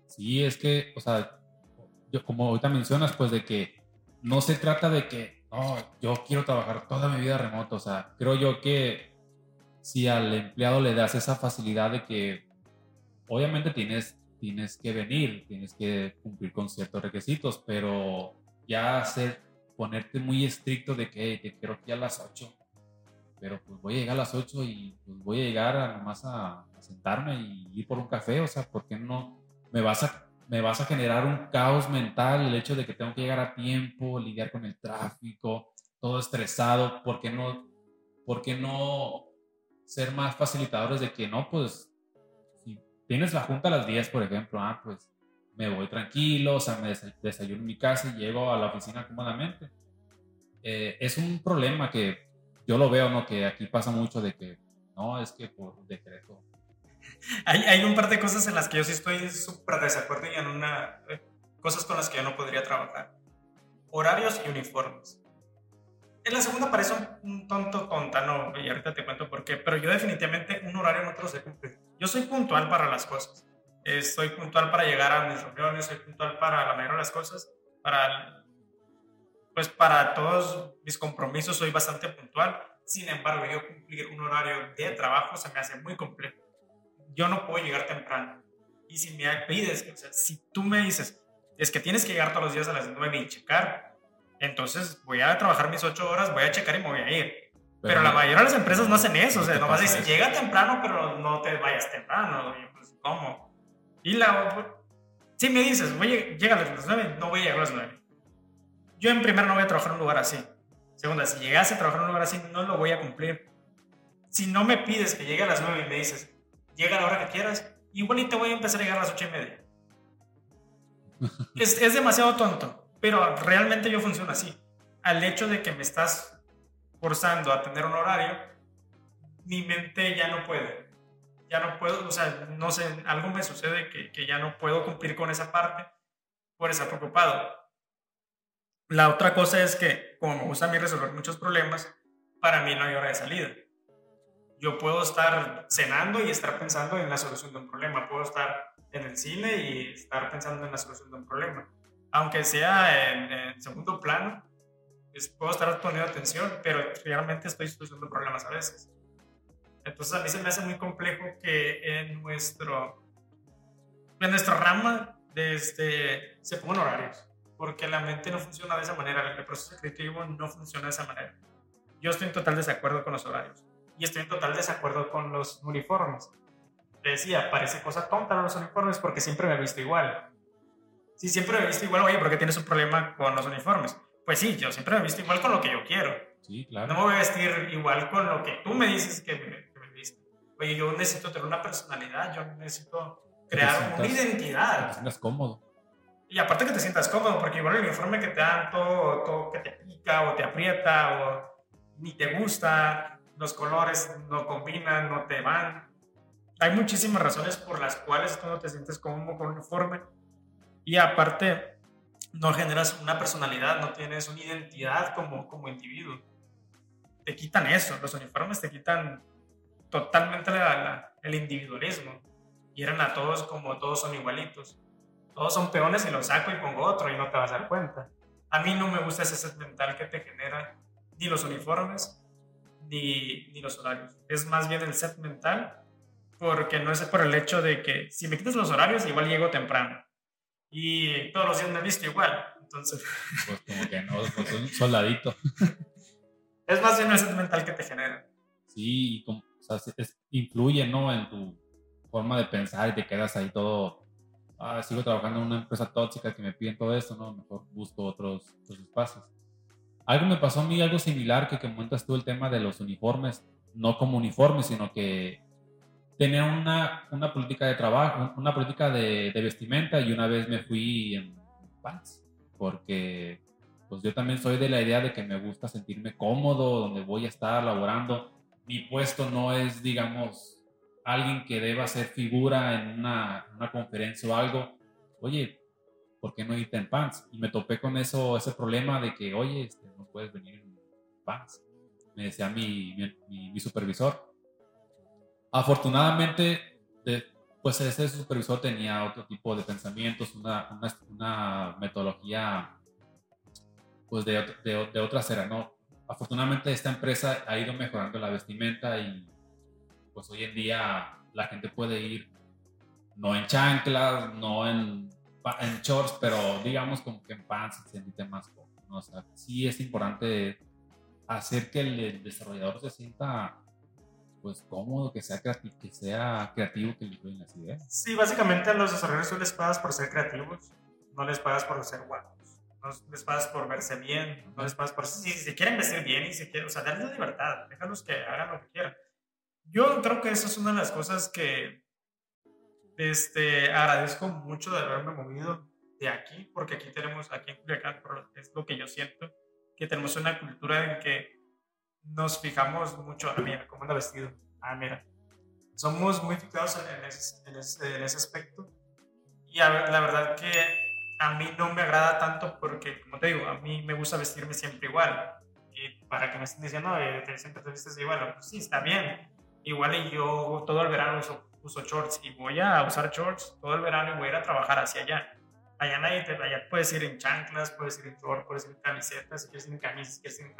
Sí, es que, o sea, como ahorita mencionas, pues de que no se trata de que, no, yo quiero trabajar toda mi vida remoto, o sea, creo yo que si al empleado le das esa facilidad de que obviamente tienes, tienes que venir, tienes que cumplir con ciertos requisitos, pero ya hacer, ponerte muy estricto de que te quiero que a las 8, pero pues voy a llegar a las 8 y pues voy a llegar a, nomás a, a sentarme y ir por un café, o sea, ¿por qué no me vas a me vas a generar un caos mental el hecho de que tengo que llegar a tiempo, lidiar con el tráfico, todo estresado, ¿por qué no, por qué no ser más facilitadores de que no, pues, si tienes la junta a las 10, por ejemplo, ah, pues me voy tranquilo, o sea, me desayuno en mi casa y llego a la oficina cómodamente. Eh, es un problema que yo lo veo, ¿no? Que aquí pasa mucho de que, no, es que por decreto. Hay, hay un par de cosas en las que yo sí estoy súper desacuerdo y en una... Eh, cosas con las que yo no podría trabajar. Horarios y uniformes. En la segunda parece un tonto tonta, no, y ahorita te cuento por qué, pero yo definitivamente un horario no te lo sé cumplir. Yo soy puntual para las cosas. Eh, soy puntual para llegar a mis reuniones, soy puntual para la mayoría de las cosas, para pues para todos mis compromisos soy bastante puntual. Sin embargo, yo cumplir un horario de trabajo se me hace muy complejo. Yo no puedo llegar temprano. Y si me pides, o sea, si tú me dices, es que tienes que llegar todos los días a las 9 y checar, entonces voy a trabajar mis 8 horas, voy a checar y me voy a ir. Pero, la mayoría de las empresas no hacen eso, o sea, nomás dicen, llega temprano, pero no te vayas temprano. Y pues, ¿cómo? Y la... Si me dices, llega a las 9, no voy a llegar a las 9 yo en primer no voy a trabajar en un lugar así. Segunda, si llegase a trabajar en un lugar así, no lo voy a cumplir. Si no me pides que llegue a las 9 y me dices, llega a la hora que quieras, igual y te voy a empezar a llegar a las 8 y media. es, es demasiado tonto, pero realmente yo funciono así. Al hecho de que me estás forzando a tener un horario, mi mente ya no puede. Ya no puedo, o sea, no sé, algo me sucede que, que ya no puedo cumplir con esa parte por estar preocupado la otra cosa es que, como me gusta a mí resolver muchos problemas, para mí no hay hora de salida. Yo puedo estar cenando y estar pensando en la solución de un problema. Puedo estar en el cine y estar pensando en la solución de un problema. Aunque sea en, segundo plano, puedo estar poniendo atención, pero realmente estoy solucionando problemas a veces. Entonces a mí se me hace muy complejo que en nuestro en nuestra rama de este, se pongan horarios porque la mente no funciona de esa manera, el proceso creativo no funciona de esa manera. Yo estoy en total desacuerdo con los horarios y estoy en total desacuerdo con los uniformes. Decía, parece cosa tonta los uniformes porque siempre me he visto igual. Si siempre me he visto igual, oye, ¿por qué tienes un problema con los uniformes? Pues sí, yo siempre me he visto igual con lo que yo quiero. Sí, claro. No me voy a vestir igual con lo que tú me dices que me, que me visto. Oye, yo necesito tener una personalidad, yo necesito crear una identidad. Te cómodo. Y aparte que te sientas cómodo, porque igual el uniforme que te dan todo, todo que te pica o te aprieta o ni te gusta, los colores no combinan, no te van. Hay muchísimas razones por las cuales tú no te sientes cómodo con un uniforme. Y aparte, no generas una personalidad, no tienes una identidad como, como individuo. Te quitan eso, los uniformes te quitan totalmente el individualismo. Y eran a todos como todos son igualitos todos son peones y los saco y pongo otro y no te vas a dar cuenta. A mí no me gusta ese set mental que te genera ni los uniformes ni, ni los horarios. Es más bien el set mental porque no es por el hecho de que si me quitas los horarios igual llego temprano y todos los días me he visto igual. Entonces... Pues como que no, pues un soldadito. es más bien el set mental que te genera. Sí, como, o sea, influye, ¿no? En tu forma de pensar y te quedas ahí todo ah, sigo trabajando en una empresa tóxica que me piden todo esto, ¿no? Mejor busco otros, espacios. Algo me pasó a mí, algo similar, que, que comentas tú el tema de los uniformes, no como uniformes, sino que tenía una, una política de trabajo, una política de, de, vestimenta y una vez me fui en pants, porque pues yo también soy de la idea de que me gusta sentirme cómodo, donde voy a estar laborando. Mi puesto no es, digamos, alguien que deba ser figura en una, una conferencia o algo, oye, ¿por qué no irte en pants? Y me topé con eso, ese problema de que, oye, este, no puedes venir en pants. Me decía mi, mi, mi supervisor. Afortunadamente, pues ese supervisor tenía otro tipo de pensamientos, una, una, una metodología pues de, de, de otra acera, ¿no? Afortunadamente esta empresa ha ido mejorando la vestimenta y pues hoy en día la gente puede ir no en chanclas, no en, en shorts, pero digamos como que en pants se siente más cómodo. O sea, sí es importante hacer que el desarrollador se sienta pues cómodo, que sea que sea creativo, que le las ideas. Sí, básicamente a los desarrolladores tú les pagas por ser creativos, no les pagas por ser guapos. No les pagas por verse bien, no les pagas por... Si se quieren vestir bien y se quieren... O sea, darles libertad, déjalos que hagan lo que quieran Yo creo que esa es una de las cosas que este, agradezco mucho de haberme movido de aquí, porque aquí tenemos, aquí en Culiacán, es lo que yo siento, que tenemos una cultura en que nos fijamos mucho, ah, mira, cómo anda vestido, ah, mira, somos muy fijados en, ese, en, ese, en ese, aspecto. Y la verdad que a mí no me agrada tanto porque, como te digo, a mí me gusta vestirme siempre igual. Y para que me estén diciendo, no, siempre te vistes igual, pues sí, está bien. Igual y yo todo el verano uso, uso shorts y voy a usar shorts todo el verano y voy a ir a trabajar hacia allá. Allá nadie te, allá puedes ir en chanclas, puedes ir en shorts, puedes ir en camisetas, si quieres ir en camisas, si quieres ir en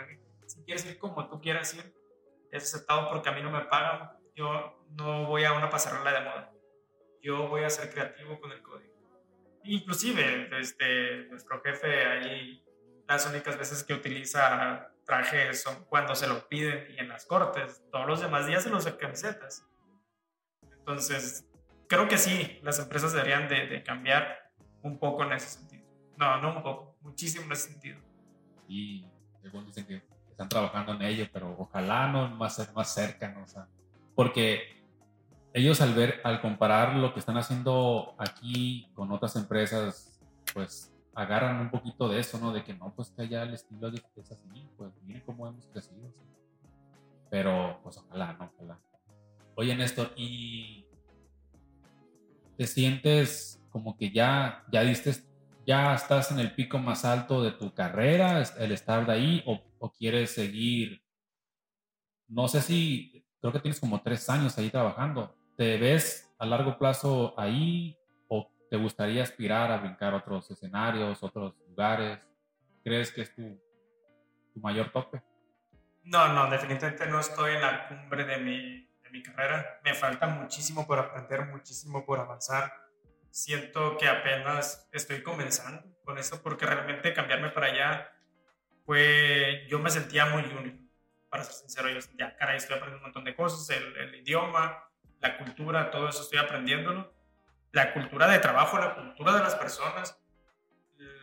si quieres ir como tú quieras ir, es aceptado porque a mí no me pagan. Yo no voy a una pasarela de moda. Yo voy a ser creativo con el código. Inclusive, este, nuestro jefe ahí, las únicas veces que utiliza trajes son cuando se lo piden y en las cortes. Todos los demás días se los camisetas. Entonces, creo que sí, las empresas deberían de, de, cambiar un poco en ese sentido. No, no un poco, muchísimo en ese sentido. Y según dicen que están trabajando en ello, pero ojalá no más, más cerca, ¿no? porque ellos al ver, al comparar lo que están haciendo aquí con otras empresas, pues agarran un poquito de eso, ¿no? De que no, pues que allá el estilo es así, pues miren cómo hemos crecido. Pero, pues ojalá, ¿no? Ojalá. Oye, Néstor, ¿y te sientes como que ya, ya diste, ya estás en el pico más alto de tu carrera, el estar de ahí, o, quieres seguir? No sé si, creo que tienes como tres años ahí trabajando. ¿Te ves a largo plazo ahí o te gustaría aspirar a brincar otros escenarios, otros lugares? ¿Crees que es tu, tu mayor tope? No, no, definitivamente no estoy en la cumbre de mi, de mi carrera. Me falta muchísimo por aprender, muchísimo por avanzar. Siento que apenas estoy comenzando con eso porque realmente cambiarme para allá, pues yo me sentía muy único. Para ser sincero, yo sentía, caray, estoy aprendiendo un montón de cosas, el, el idioma, la cultura, todo eso estoy aprendiéndolo. La cultura de trabajo, la cultura de las personas,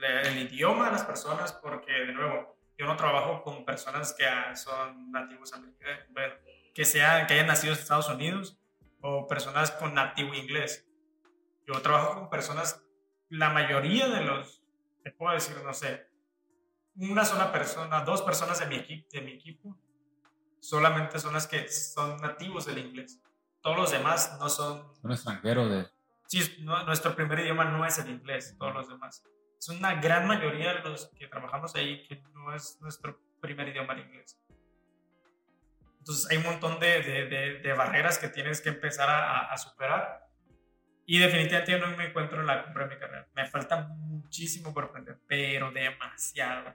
el idioma de las personas, porque de nuevo, yo no trabajo con personas que son nativos americanos, que, sean, que hayan nacido en Estados Unidos o personas con nativo inglés. Yo trabajo con personas, la mayoría de los, te puedo decir, no sé, una sola persona, dos personas de mi, equipo, de mi equipo, solamente son las que son nativos del inglés todos los demás no son... Un extranjero de... Sí, nuestro primer idioma no es el inglés, todos los demás. Es una gran mayoría de los que trabajamos ahí que no es nuestro primer idioma el inglés. Entonces hay un montón de, de, de, barreras que tienes que empezar a, a, superar. Y definitivamente no me encuentro en la cumbre de mi carrera. Me falta muchísimo por aprender, pero demasiado.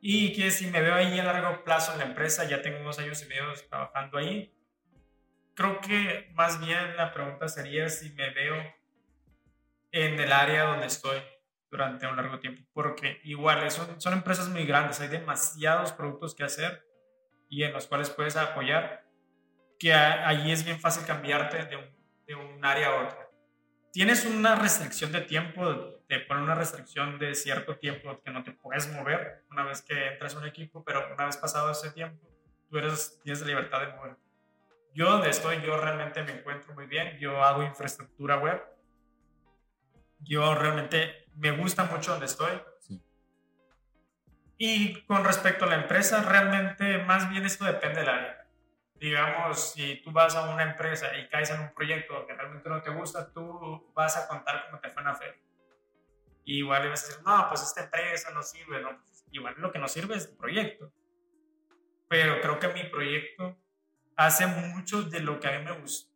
Y que si me veo ahí a largo plazo en la empresa, ya tengo unos años y medio trabajando ahí, creo que más bien la pregunta sería si me veo en el área donde estoy durante un largo tiempo, porque igual son, son empresas muy grandes, hay demasiados productos que hacer y en los cuales puedes apoyar, que allí es bien fácil cambiarte de un, de un área a otra. Tienes una restricción de tiempo, te ponen una restricción de cierto tiempo que no te puedes mover una vez que entras a un equipo, pero una vez pasado ese tiempo, tú eres, tienes la libertad de moverte. Yo donde estoy, yo realmente me encuentro muy bien. Yo hago infraestructura web. Yo realmente me gusta mucho donde estoy. Y con respecto a la empresa, realmente más bien esto depende del área. Digamos, si tú vas a una empresa y caes en un proyecto que realmente no te gusta, tú vas a contar cómo te fue en la feria. igual vas a decir, no, pues esta empresa no sirve. No, pues igual lo que no sirve es el proyecto. Pero creo que mi proyecto hace mucho de lo que a mí me gusta,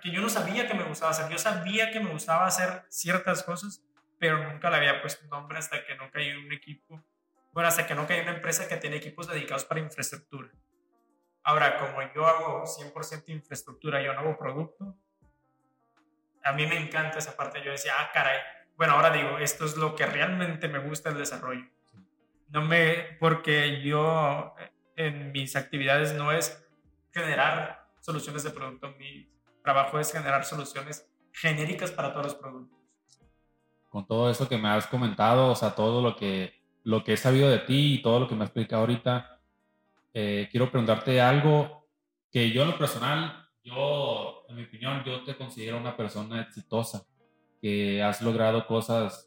que yo no sabía que me gustaba hacer. Yo sabía que me gustaba hacer ciertas cosas, pero nunca le había puesto nombre hasta que no en un equipo, bueno, hasta que no en una empresa que tiene equipos dedicados para infraestructura. Ahora, como yo hago 100% infraestructura, yo no hago producto, a mí me encanta esa parte. Yo decía, ah, caray, bueno, ahora digo, esto es lo que realmente me gusta el desarrollo. No me, porque yo en mis actividades no es generar soluciones de producto. Mi trabajo es generar soluciones genéricas para todos los productos. Con todo eso que me has comentado, o sea, todo lo que, lo que he sabido de ti y todo lo que me has explicado ahorita, eh, quiero preguntarte algo que yo en lo personal yo, en mi opinión, yo te considero una persona exitosa, que has logrado cosas,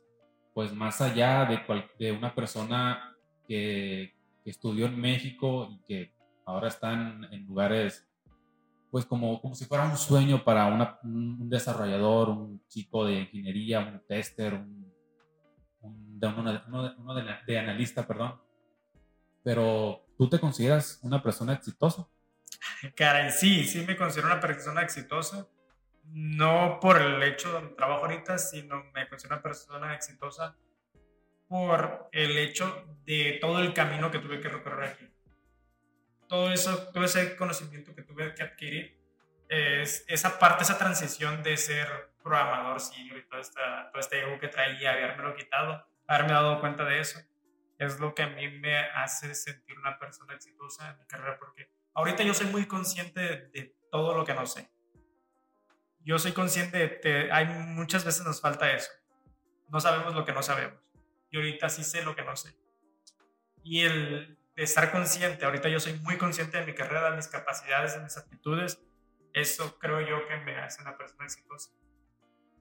pues más allá de, de una persona que, que, estudió en México y que ahora están en lugares, pues como, como si fuera un sueño para una, un desarrollador, un chico de ingeniería, un tester, un, de, uno, de, de analista, perdón. Pero, ¿tú te consideras una persona exitosa? Caray, sí, sí me considero una persona exitosa. No por el hecho de mi trabajo ahorita, sino me considero una persona exitosa por el hecho de todo el camino que tuve que recorrer aquí. Todo eso, todo ese conocimiento que tuve que adquirir, es esa parte, esa transición de ser programador senior y todo, esta, todo este ego que traía, haberme quitado, haberme dado cuenta de eso, es lo que a mí me hace sentir una persona exitosa en mi carrera, porque ahorita yo soy muy consciente de, todo lo que no sé. Yo soy consciente de que hay muchas veces nos falta eso. No sabemos lo que no sabemos. Y ahorita sí sé lo que no sé. Y el de estar consciente, ahorita yo soy muy consciente de mi carrera, de mis capacidades, de mis aptitudes, eso creo yo que me hace una persona exitosa.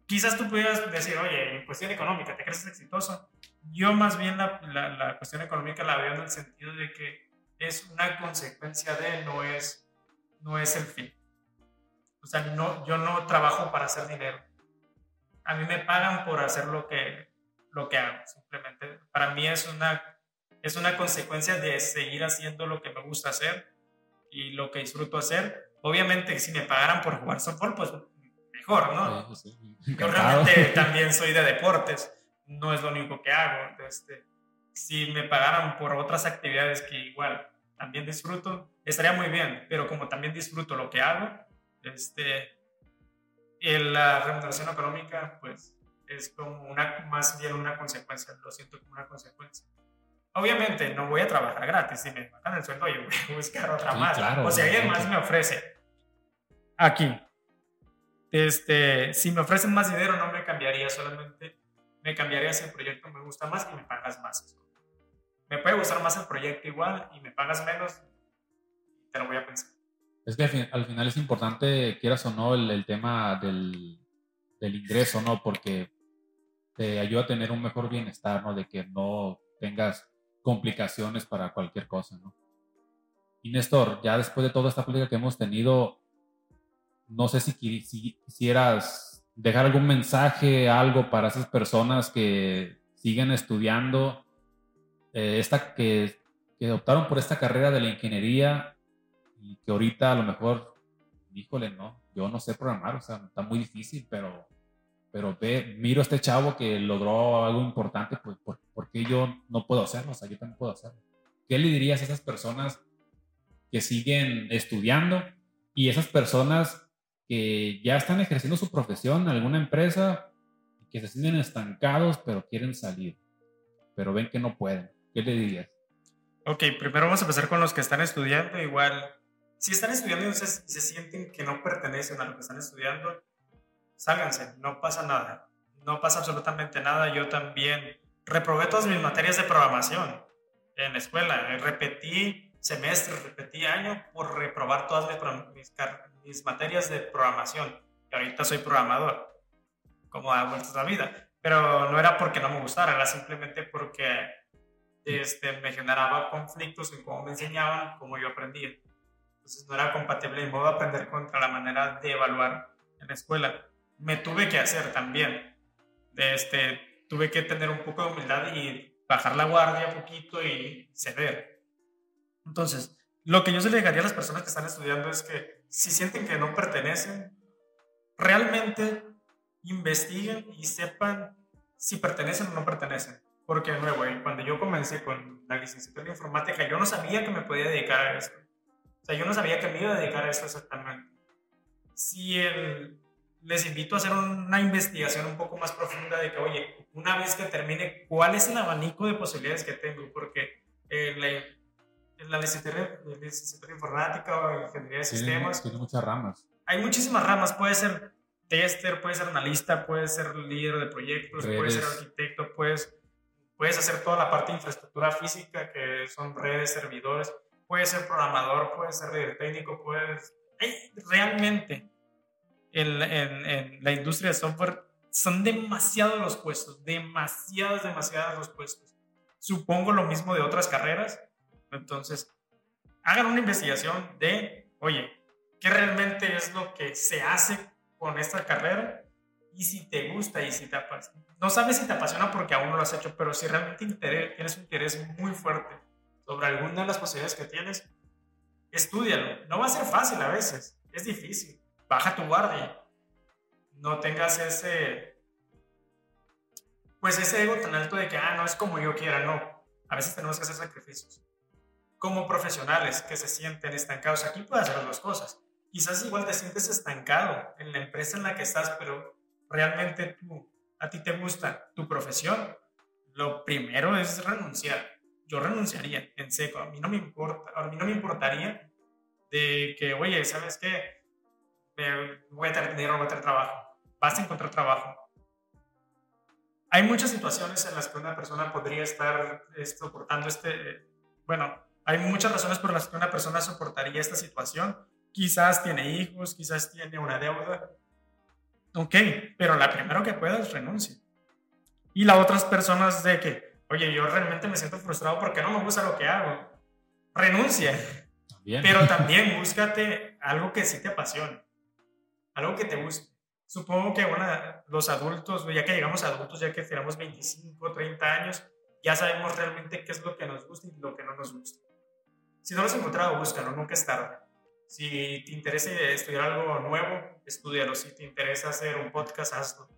Quizás tú pudieras decir, oye, en cuestión económica, ¿te crees exitoso? Yo más bien la, la, la cuestión económica la veo en el sentido de que es una consecuencia de, no es, no es el fin. O sea, no, yo no trabajo para hacer dinero. A mí me pagan por hacer lo que, lo que hago, simplemente. Para mí es una, es una consecuencia de seguir haciendo lo que me gusta hacer y lo que disfruto hacer. Obviamente, si me pagaran por jugar softball, pues mejor, ¿no? Yo realmente también soy de deportes, no es lo único que hago. Este, si me pagaran por otras actividades que igual también disfruto, estaría muy bien, pero como también disfruto lo que hago, este, la remuneración económica, pues es como una, más bien una consecuencia, lo siento como una consecuencia. Obviamente no voy a trabajar gratis, si me matan el sueldo yo voy a buscar otra más. o si alguien más me ofrece aquí, este, si me ofrecen más dinero no me cambiaría, solamente me cambiaría si el proyecto me gusta más y me pagas más. Me puede gustar más el proyecto igual y me pagas menos, te lo voy a pensar. Es que al, final es importante, quieras o no, el, tema del, del, ingreso, ¿no? Porque te ayuda a tener un mejor bienestar, ¿no? De que no tengas complicaciones para cualquier cosa, ¿no? Y Néstor, ya después de toda esta plática que hemos tenido, no sé si, si quisieras dejar algún mensaje, algo para esas personas que siguen estudiando, eh, esta, que, que, optaron por esta carrera de la ingeniería y que ahorita a lo mejor, híjole, no, yo no sé programar, o sea, está muy difícil, pero, pero ve, miro a este chavo que logró algo importante, pues, ¿por, ¿por qué yo no puedo hacerlo? O sea, yo también puedo hacerlo. ¿Qué le dirías a esas personas que siguen estudiando y esas personas que ya están ejerciendo su profesión en alguna empresa, que se sienten estancados, pero quieren salir, pero ven que no pueden. ¿Qué le dirías? Ok, primero vamos a empezar con los que están estudiando. Igual, si están estudiando y se, sienten que no pertenecen a lo que están estudiando, sálganse, no pasa nada. No pasa absolutamente nada. Yo también reprobé todas mis materias de programación en la escuela. Repetí semestre, repetí año por reprobar todas mis, mis, mis materias de programación. Y ahorita soy programador, como da vueltas la vida. Pero no era porque no me gustara, era simplemente porque este, me generaba conflictos en cómo me enseñaban, cómo yo aprendía. Entonces no era compatible y modo aprender contra la manera de evaluar en la escuela. Me tuve que hacer también. Este, tuve que tener un poco de humildad y bajar la guardia un poquito y ceder. Entonces, lo que yo se le diría a las personas que están estudiando es que si sienten que no pertenecen, realmente investiguen y sepan si pertenecen o no pertenecen. Porque, de nuevo, cuando yo comencé con la licenciatura en informática, yo no sabía que me podía dedicar a eso. O sea, yo no sabía que me iba a dedicar a eso exactamente. Si el, les invito a hacer una investigación un poco más profunda de que, oye, una vez que termine, ¿cuál es el abanico de posibilidades que tengo? Porque eh, en la licenciatura, de informática o ingeniería de sistemas. Tiene muchas ramas. Hay muchísimas ramas. Puede ser tester, puede ser analista, puede ser líder de proyectos, puede ser arquitecto, puedes, puedes hacer toda la parte de infraestructura física, que son redes, servidores. Puedes ser programador, puedes ser líder técnico, puedes realmente en, en, la industria de software son demasiados los puestos, demasiados, demasiados los puestos. Supongo lo mismo de otras carreras. Entonces, hagan una investigación de, oye, ¿qué realmente es lo que se hace con esta carrera? Y si te gusta y si te apasiona. No sabes si te apasiona porque aún no lo has hecho, pero si realmente tienes un interés muy fuerte sobre alguna de las posibilidades que tienes, estudialo. No va a ser fácil a veces, es difícil. Baja tu guardia. No tengas ese, pues ese ego tan alto de que, ah, no es como yo quiera, no. A veces tenemos que hacer sacrificios. Como profesionales que se sienten estancados, aquí puedes hacer las cosas. Quizás igual te sientes estancado en la empresa en la que estás, pero realmente tú, a ti te gusta tu profesión. Lo primero es renunciar yo renunciaría en seco. A mí no me importa, a mí no me importaría de que, oye, ¿sabes qué? voy a tener dinero, voy a tener trabajo. Vas a encontrar trabajo. Hay muchas situaciones en las que una persona podría estar eh, soportando este, bueno, hay muchas razones por las que una persona soportaría esta situación. Quizás tiene hijos, quizás tiene una deuda. Ok, pero la primero que puedas renuncia. Y las otras personas de que, oye, yo realmente me siento frustrado porque no me gusta lo que hago. Renuncia. Pero también búscate algo que sí te apasione, algo que te guste. Supongo que los adultos, ya que llegamos a adultos, ya que tenemos 25, 30 años, ya sabemos realmente qué es lo que nos gusta y lo que no nos gusta. Si no lo has encontrado, búscalo, nunca es tarde. Si te interesa estudiar algo nuevo, estudialo. Si te interesa hacer un podcast, hazlo.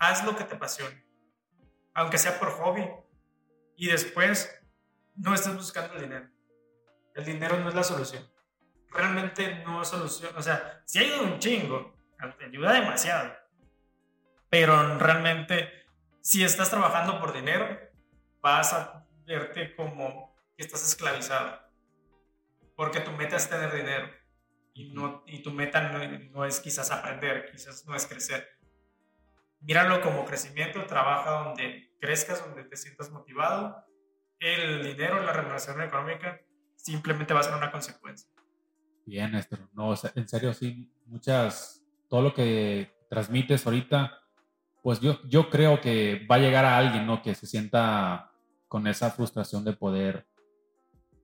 Haz lo que te apasione aunque sea por hobby. Y después no estés buscando el dinero. El dinero no es la solución. Realmente no es solución. O sea, si ido un chingo, ayuda demasiado. Pero realmente, si estás trabajando por dinero, vas a verte como que estás esclavizado. Porque tu meta es tener dinero. Y, no, y tu meta no, no es quizás aprender, quizás no es crecer. Míralo como crecimiento, trabaja donde crezcas, donde te sientas motivado, el dinero, la remuneración económica simplemente va a ser una consecuencia. Bien, Néstor. No, en serio, sí, muchas, todo lo que transmites ahorita, pues yo, yo creo que va a llegar a alguien, ¿no? Que se sienta con esa frustración de poder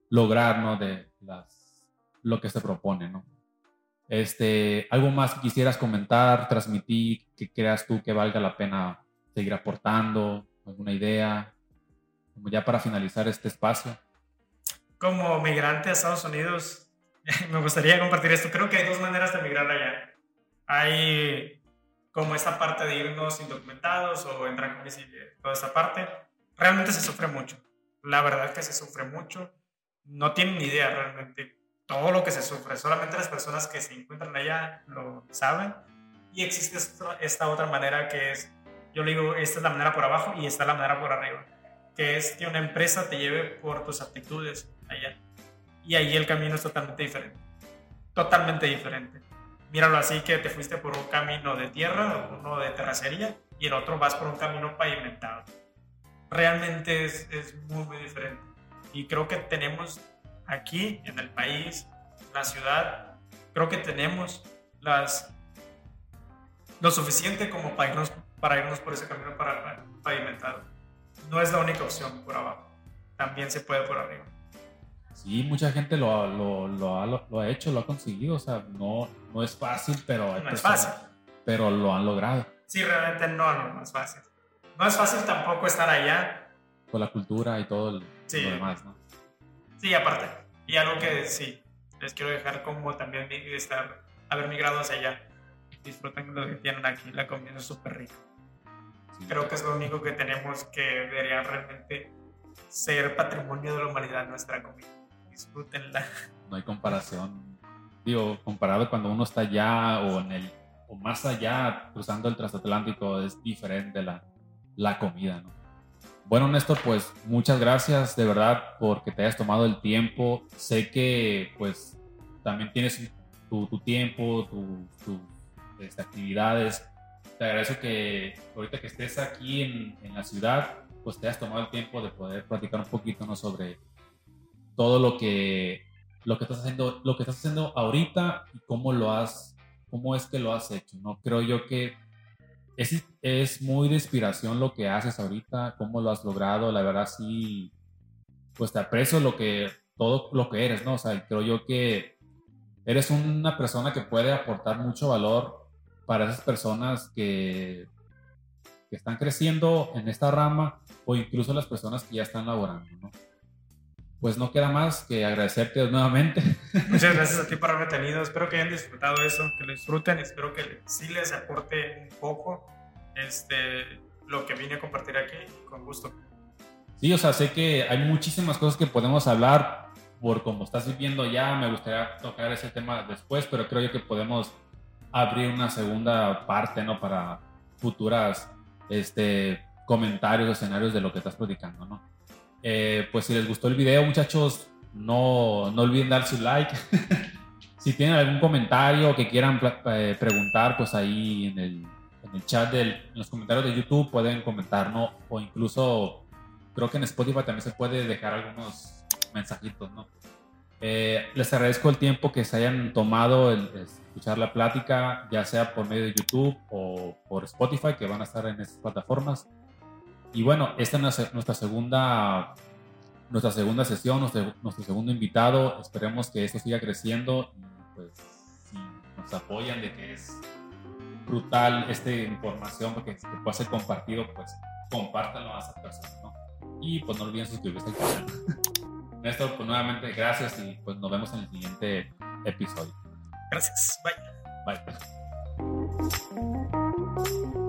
lograr, ¿no? De las, lo que se propone, ¿no? Este, algo más que quisieras comentar, transmitir, que creas tú que valga la pena seguir aportando, alguna idea, como ya para finalizar este espacio. Como migrante a Estados Unidos, me gustaría compartir esto. Creo que hay dos maneras de migrar allá. Hay como esta parte de irnos indocumentados o entrar con toda parte. Realmente se sufre mucho. La verdad es que se sufre mucho. No tienen ni idea realmente todo lo que se sufre. Solamente las personas que se encuentran allá lo saben. Y existe esta otra manera que es yo le digo, esta es la manera por abajo y esta es la manera por arriba, que es que una empresa te lleve por tus aptitudes allá. Y ahí el camino es totalmente diferente. Totalmente diferente. Míralo así que te fuiste por un camino de tierra, uno de terracería, y el otro vas por un camino pavimentado. Realmente es, es muy, muy diferente. Y creo que tenemos aquí en el país, la ciudad, creo que tenemos las, lo suficiente como para irnos para irnos por ese camino para pavimentado. No es la única opción por abajo, también se puede por arriba. Sí, mucha gente lo, lo, lo, ha, lo, ha, hecho, lo ha conseguido, o sea, no, no es fácil, pero... No es fácil. Pero lo han logrado. Sí, realmente no, no, no es fácil. No es fácil tampoco estar allá. Por la cultura y todo lo demás, ¿no? Sí, aparte. Y algo que sí, les quiero dejar como también estar, haber migrado hacia allá. Disfruten lo que tienen aquí, la comida es súper rica. Creo que es lo único que tenemos que debería realmente ser patrimonio de la humanidad nuestra comida. Disfrútenla. No hay comparación. Digo, comparado cuando uno está allá o en el o más allá, cruzando el transatlántico, es diferente la, la comida, ¿no? Bueno, Néstor, pues muchas gracias de verdad porque te hayas tomado el tiempo. Sé que pues también tienes tu, tu tiempo, tus este, actividades te agradezco que ahorita que estés aquí en, en, la ciudad, pues te hayas tomado el tiempo de poder platicar un poquito ¿no? sobre todo lo que lo que estás haciendo, lo que estás haciendo ahorita y cómo lo has, cómo es que lo has hecho, ¿no? Creo yo que es, es muy de inspiración lo que haces ahorita, cómo lo has logrado, la verdad sí, pues te aprecio lo que, todo lo que eres, ¿no? O sea, creo yo que eres una persona que puede aportar mucho valor para esas personas que, que están creciendo en esta rama o incluso las personas que ya están laborando, ¿no? Pues no queda más que agradecerte nuevamente. Muchas gracias a ti por haberme tenido. Espero que hayan disfrutado eso, que lo disfruten. Espero que sí les aporte un poco este, lo que vine a compartir aquí con gusto. Sí, o sea, sé que hay muchísimas cosas que podemos hablar por como estás viviendo ya. Me gustaría tocar ese tema después, pero creo yo que podemos abrir una segunda parte, ¿no? Para futuras este, comentarios, escenarios de lo que estás platicando, ¿no? Eh, pues si les gustó el video, muchachos, no, no olviden dar su like. si tienen algún comentario que quieran eh, preguntar, pues ahí en el, en el chat, del, en los comentarios de YouTube pueden comentarnos o incluso creo que en Spotify también se puede dejar algunos mensajitos, ¿no? Eh, les agradezco el tiempo que se hayan tomado el, escuchar la plática, ya sea por medio de YouTube o por Spotify, que van a estar en estas plataformas. Y bueno, esta es nuestra segunda, nuestra segunda sesión, nuestro, nuestro segundo invitado. Esperemos que esto siga creciendo y pues si nos apoyan de que es brutal esta información porque que puede ser compartido, pues compártanlo a esa persona, ¿no? Y pues no olviden suscribirse al canal. Néstor, pues nuevamente gracias y pues nos vemos en el siguiente episodio. Gracias. Bye. Bye.